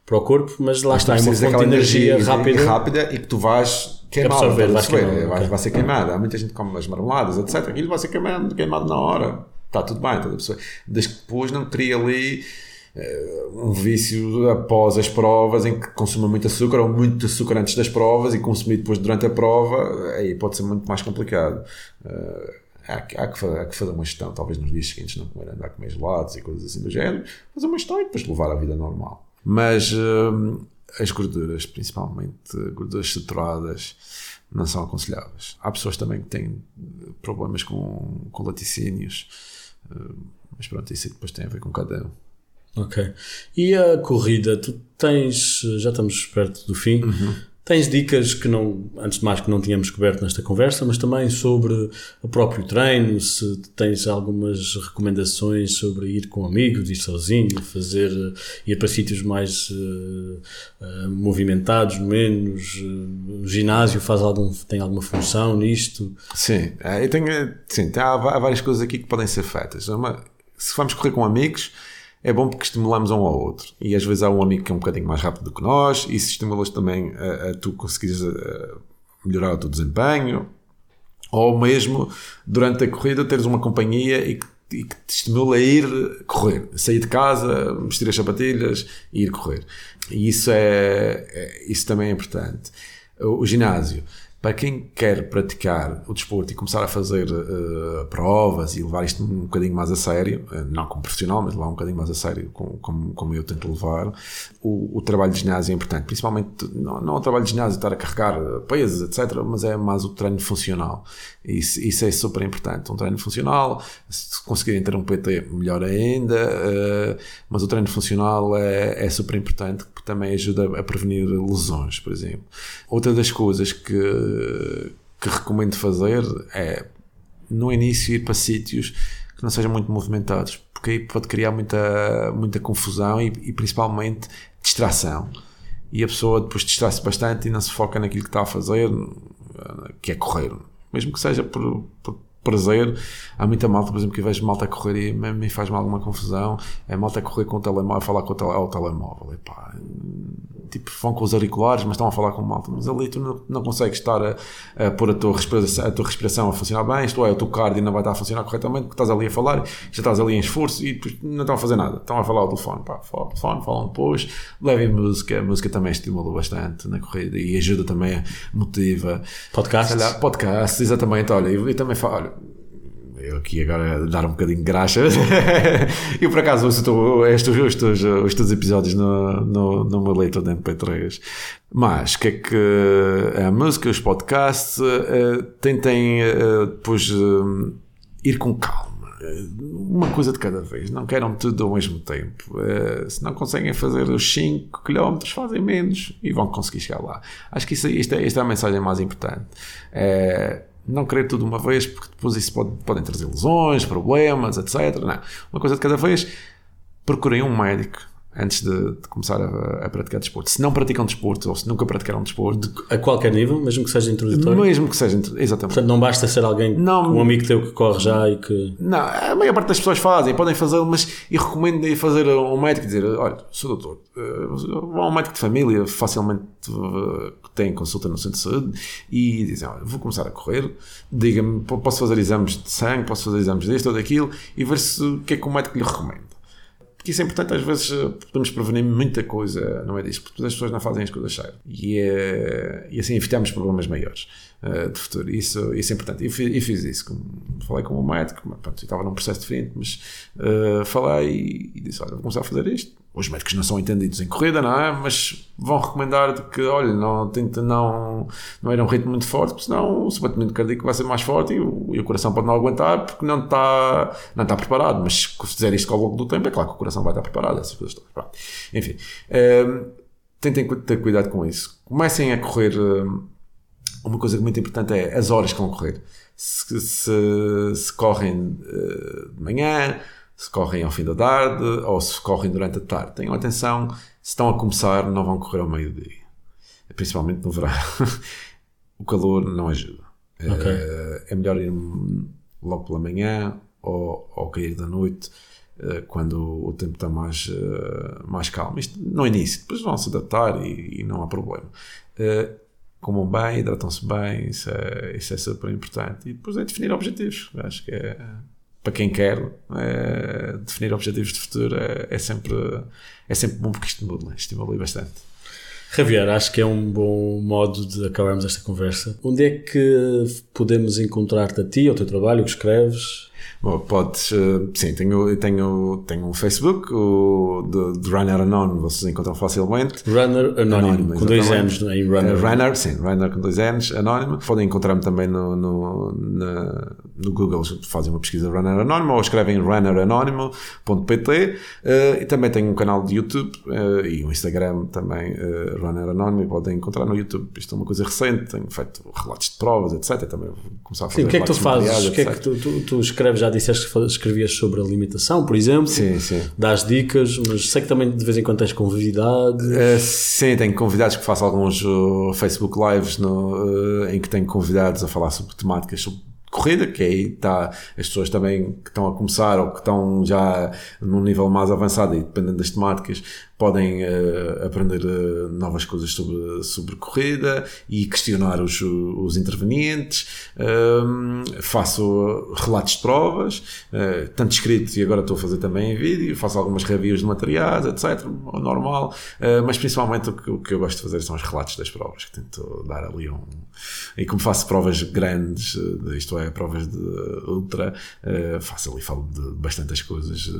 para o corpo, mas lá mas está, é uma fonte de energia, energia rápida. rápida e que tu vais queimar, absorver, vais queimar, vai, vai ser queimada. Há muita gente que come as marmeladas, etc. Aquilo vai ser queimado, queimado na hora. Está tudo bem, está tudo Desde que depois não cria ali eh, um vício após as provas em que consuma muito açúcar ou muito açúcar antes das provas e consumir depois durante a prova, aí pode ser muito mais complicado. Uh, há, há, que, há, que, fazer uma gestão, talvez nos dias seguintes não comer, andar a comer gelados e coisas assim do género, fazer uma gestão e depois levar a vida normal. Mas uh, as gorduras, principalmente gorduras saturadas, não são aconselháveis. Há pessoas também que têm problemas com, com laticínios, mas pronto, isso depois tem a ver com cada um. Ok. E a corrida, tu tens, já estamos perto do fim, uhum. Tens dicas que não, antes de mais que não tínhamos coberto nesta conversa, mas também sobre o próprio treino, se tens algumas recomendações sobre ir com amigos, ir sozinho, fazer, ir para sítios mais uh, uh, movimentados, menos, uh, o ginásio faz algum, tem alguma função nisto? Sim, eu tenho, sim, há, várias coisas aqui que podem ser feitas. Uma, se vamos correr com amigos, é bom porque estimulamos um ao outro. E às vezes há um amigo que é um bocadinho mais rápido do que nós, e se estimulas também a, a tu conseguires a, melhorar o teu desempenho, ou mesmo durante a corrida teres uma companhia e que, e que te estimula a ir correr, sair de casa, vestir as sapatilhas e ir correr. E isso é, é isso também é importante. O, o ginásio para quem quer praticar o desporto e começar a fazer uh, provas e levar isto um bocadinho mais a sério, uh, não como profissional, mas levar um bocadinho mais a sério, como, como, como eu tento levar, o, o, trabalho de ginásio é importante. Principalmente, não, não o trabalho de ginásio estar a carregar pesos, etc., mas é mais o treino funcional. Isso, isso é super importante. Um treino funcional, se conseguirem ter um PT, melhor ainda, uh, mas o treino funcional é, é super importante porque também ajuda a prevenir lesões, por exemplo. Outra das coisas que que recomendo fazer é no início ir para sítios que não sejam muito movimentados, porque aí pode criar muita, muita confusão e, e principalmente distração. E a pessoa depois distrai-se bastante e não se foca naquilo que está a fazer, que é correr. Mesmo que seja por, por prazer. Há muita malta, por exemplo, que vejo malta a correr e me faz-me alguma confusão. É malta a correr com o telemóvel, a falar com o, tele, ao telemóvel. E pá, tipo, vão com os auriculares, mas estão a falar com malta. Mas ali tu não, não consegues estar a, a pôr a tua, respiração, a tua respiração a funcionar bem, isto é, o teu cardio não vai estar a funcionar corretamente, porque estás ali a falar, já estás ali em esforço e não estão a fazer nada. Estão a falar ao telefone, pá, falam telefone, falam depois, levem música, a música também estimula bastante na corrida e ajuda também, motiva. Podcasts? Podcasts, exatamente. Olha, eu, eu também falo, olha, eu aqui agora dar um bocadinho de graxa. [LAUGHS] e por acaso ouço estes, estes, estes episódios no, no, no meu leitor de MP3. Mas o que é que a música, os podcasts, uh, tentem uh, depois uh, ir com calma. Uma coisa de cada vez, não queiram tudo ao mesmo tempo. se não conseguem fazer os 5 km, fazem menos e vão conseguir chegar lá. Acho que isso, é, isto é a mensagem mais importante não querer tudo uma vez, porque depois isso pode, podem trazer lesões, problemas, etc. Não. Uma coisa de cada vez. Procurem um médico antes de, de começar a, a, praticar desporto. Se não praticam desporto ou se nunca praticaram desporto. De, a qualquer nível, mesmo que seja introdutório? Mesmo que seja exatamente. Portanto, não basta ser alguém, não, um amigo teu que corre já e que. Não, a maior parte das pessoas fazem, podem fazer, mas eu recomendo ir fazer um médico e dizer: olha, sou doutor, eh, vou a um médico de família, facilmente eh, tem consulta no centro de saúde e dizem: olha, vou começar a correr, diga-me, posso fazer exames de sangue, posso fazer exames deste ou daquilo e ver se o que é que o médico lhe recomenda que isso é importante, às vezes eh, podemos prevenir muita coisa, não é disso, porque as pessoas não fazem as coisas certas. E, é, e assim evitamos problemas maiores uh, de futuro. Isso, isso é importante. E fiz, fiz, isso. Falei com o médico, pronto, estava num processo diferente, mas uh, falei e disse: Olha, vou começar a fazer isto os médicos não são entendidos em corrida, não é? Mas vão recomendar que, olha, não, tenta não, não era um ritmo muito forte, porque senão o seu batimento cardíaco vai ser mais forte e o, e o, coração pode não aguentar porque não está, não está preparado. Mas se fizer isto ao longo do tempo, é claro que o coração vai estar preparado, essas coisas todas. Enfim, ehm, tentem ter cuidado com isso. Comecem a correr. Ehm, uma coisa muito importante é as horas que vão correr. Se, se, se correm uh, de manhã, se correm ao fim da tarde ou se correm durante a tarde. Tenham atenção, se estão a começar, não vão correr ao meio-dia. Principalmente no verão. [LAUGHS] o calor não ajuda. Okay. É, é melhor ir logo pela manhã ou ao cair da noite, eh, quando o tempo está mais, eh, mais calmo. Isto no início, depois vão se adaptar e, e não há problema. Comam bem, hidratam-se bem, isso é, isso é super importante. E depois é definir objetivos. Acho que é para quem quer é, definir objetivos de futuro é, é, sempre, é sempre bom porque estimula, estimula bastante. Javier, acho que é um bom modo de acabarmos esta conversa. Onde é que podemos encontrar-te a ti, ao teu trabalho, o que escreves? Bom, podes, uh, sim, tenho, tenho, tenho um Facebook, o de, Runner Anónimo, vocês encontram facilmente. Runner Anónimo, com dois anos em Runner. Uh, runner, sim, Runner com dois anos, Anónimo. Podem encontrar-me também no, no, na, no Google, fazem uma pesquisa Runner Anónimo ou escrevem runneranónimo.pt. Uh, e também tenho um canal de YouTube e um Instagram também, Runner Anónimo, podem encontrar no YouTube. Isto é uma coisa recente, tenho feito relatos de provas, etc. Também vou começar a fazer Sim, o que é que tu fazes? O que é que tu, tu, tu escreves já disseste que escrevias sobre alimentação, por exemplo. Sim, sim. Dás dicas, mas sei que também de vez em quando tens convidados. Uh, sim, tenho convidados que faço alguns uh, Facebook Lives no, uh, em que tenho convidados a falar sobre temáticas sobre corrida, que aí está as pessoas também que estão a começar ou que estão já num nível mais avançado e dependendo das temáticas podem uh, aprender uh, novas coisas sobre, sobre corrida e questionar os, os intervenientes. Um, faço relatos de provas, uh, tanto escritos e agora estou a fazer também em vídeo. Faço algumas reviews de materiais, etc. Normal. mas principalmente o que, o que eu gosto de fazer são os relatos das provas, que tento dar ali um. E como faço provas grandes, isto é, provas de ultra, faço ali, falo de bastantes coisas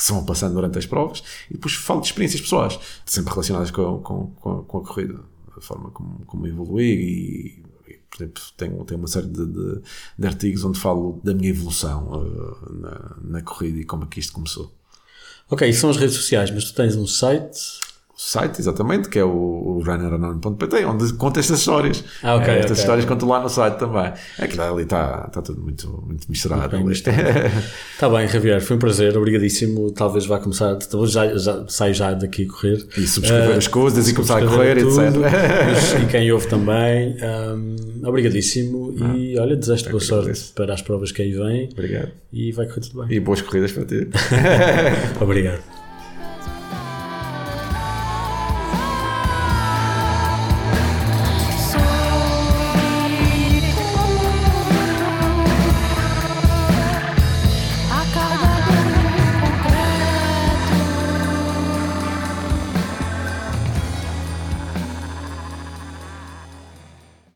que se vão passando durante as provas e depois falo de experiências pessoais, sempre relacionadas com, com, com, com a corrida, a forma como, como evoluir e, por exemplo, tenho, tenho uma série de, de, de artigos onde falo da minha evolução uh, na, na corrida e como é que isto começou. Ok, são as redes sociais, mas tu tens um site site, exatamente, que é o, o onde conta estas histórias. Ah, okay, é, estas okay. histórias conto lá no site também. Aquilo ali está, está tudo muito, muito misturado. Está [LAUGHS] bem, Javier, foi um prazer, obrigadíssimo. Talvez vá começar, já, já, saio já daqui a correr. E subscrever uh, as coisas e começar a correr, tudo, etc. [LAUGHS] e quem ouve também. Um, obrigadíssimo ah, e olha, desejo-te boa sorte para as provas que aí vêm. Obrigado. E vai correr tudo bem. E boas corridas para ti. [LAUGHS] Obrigado.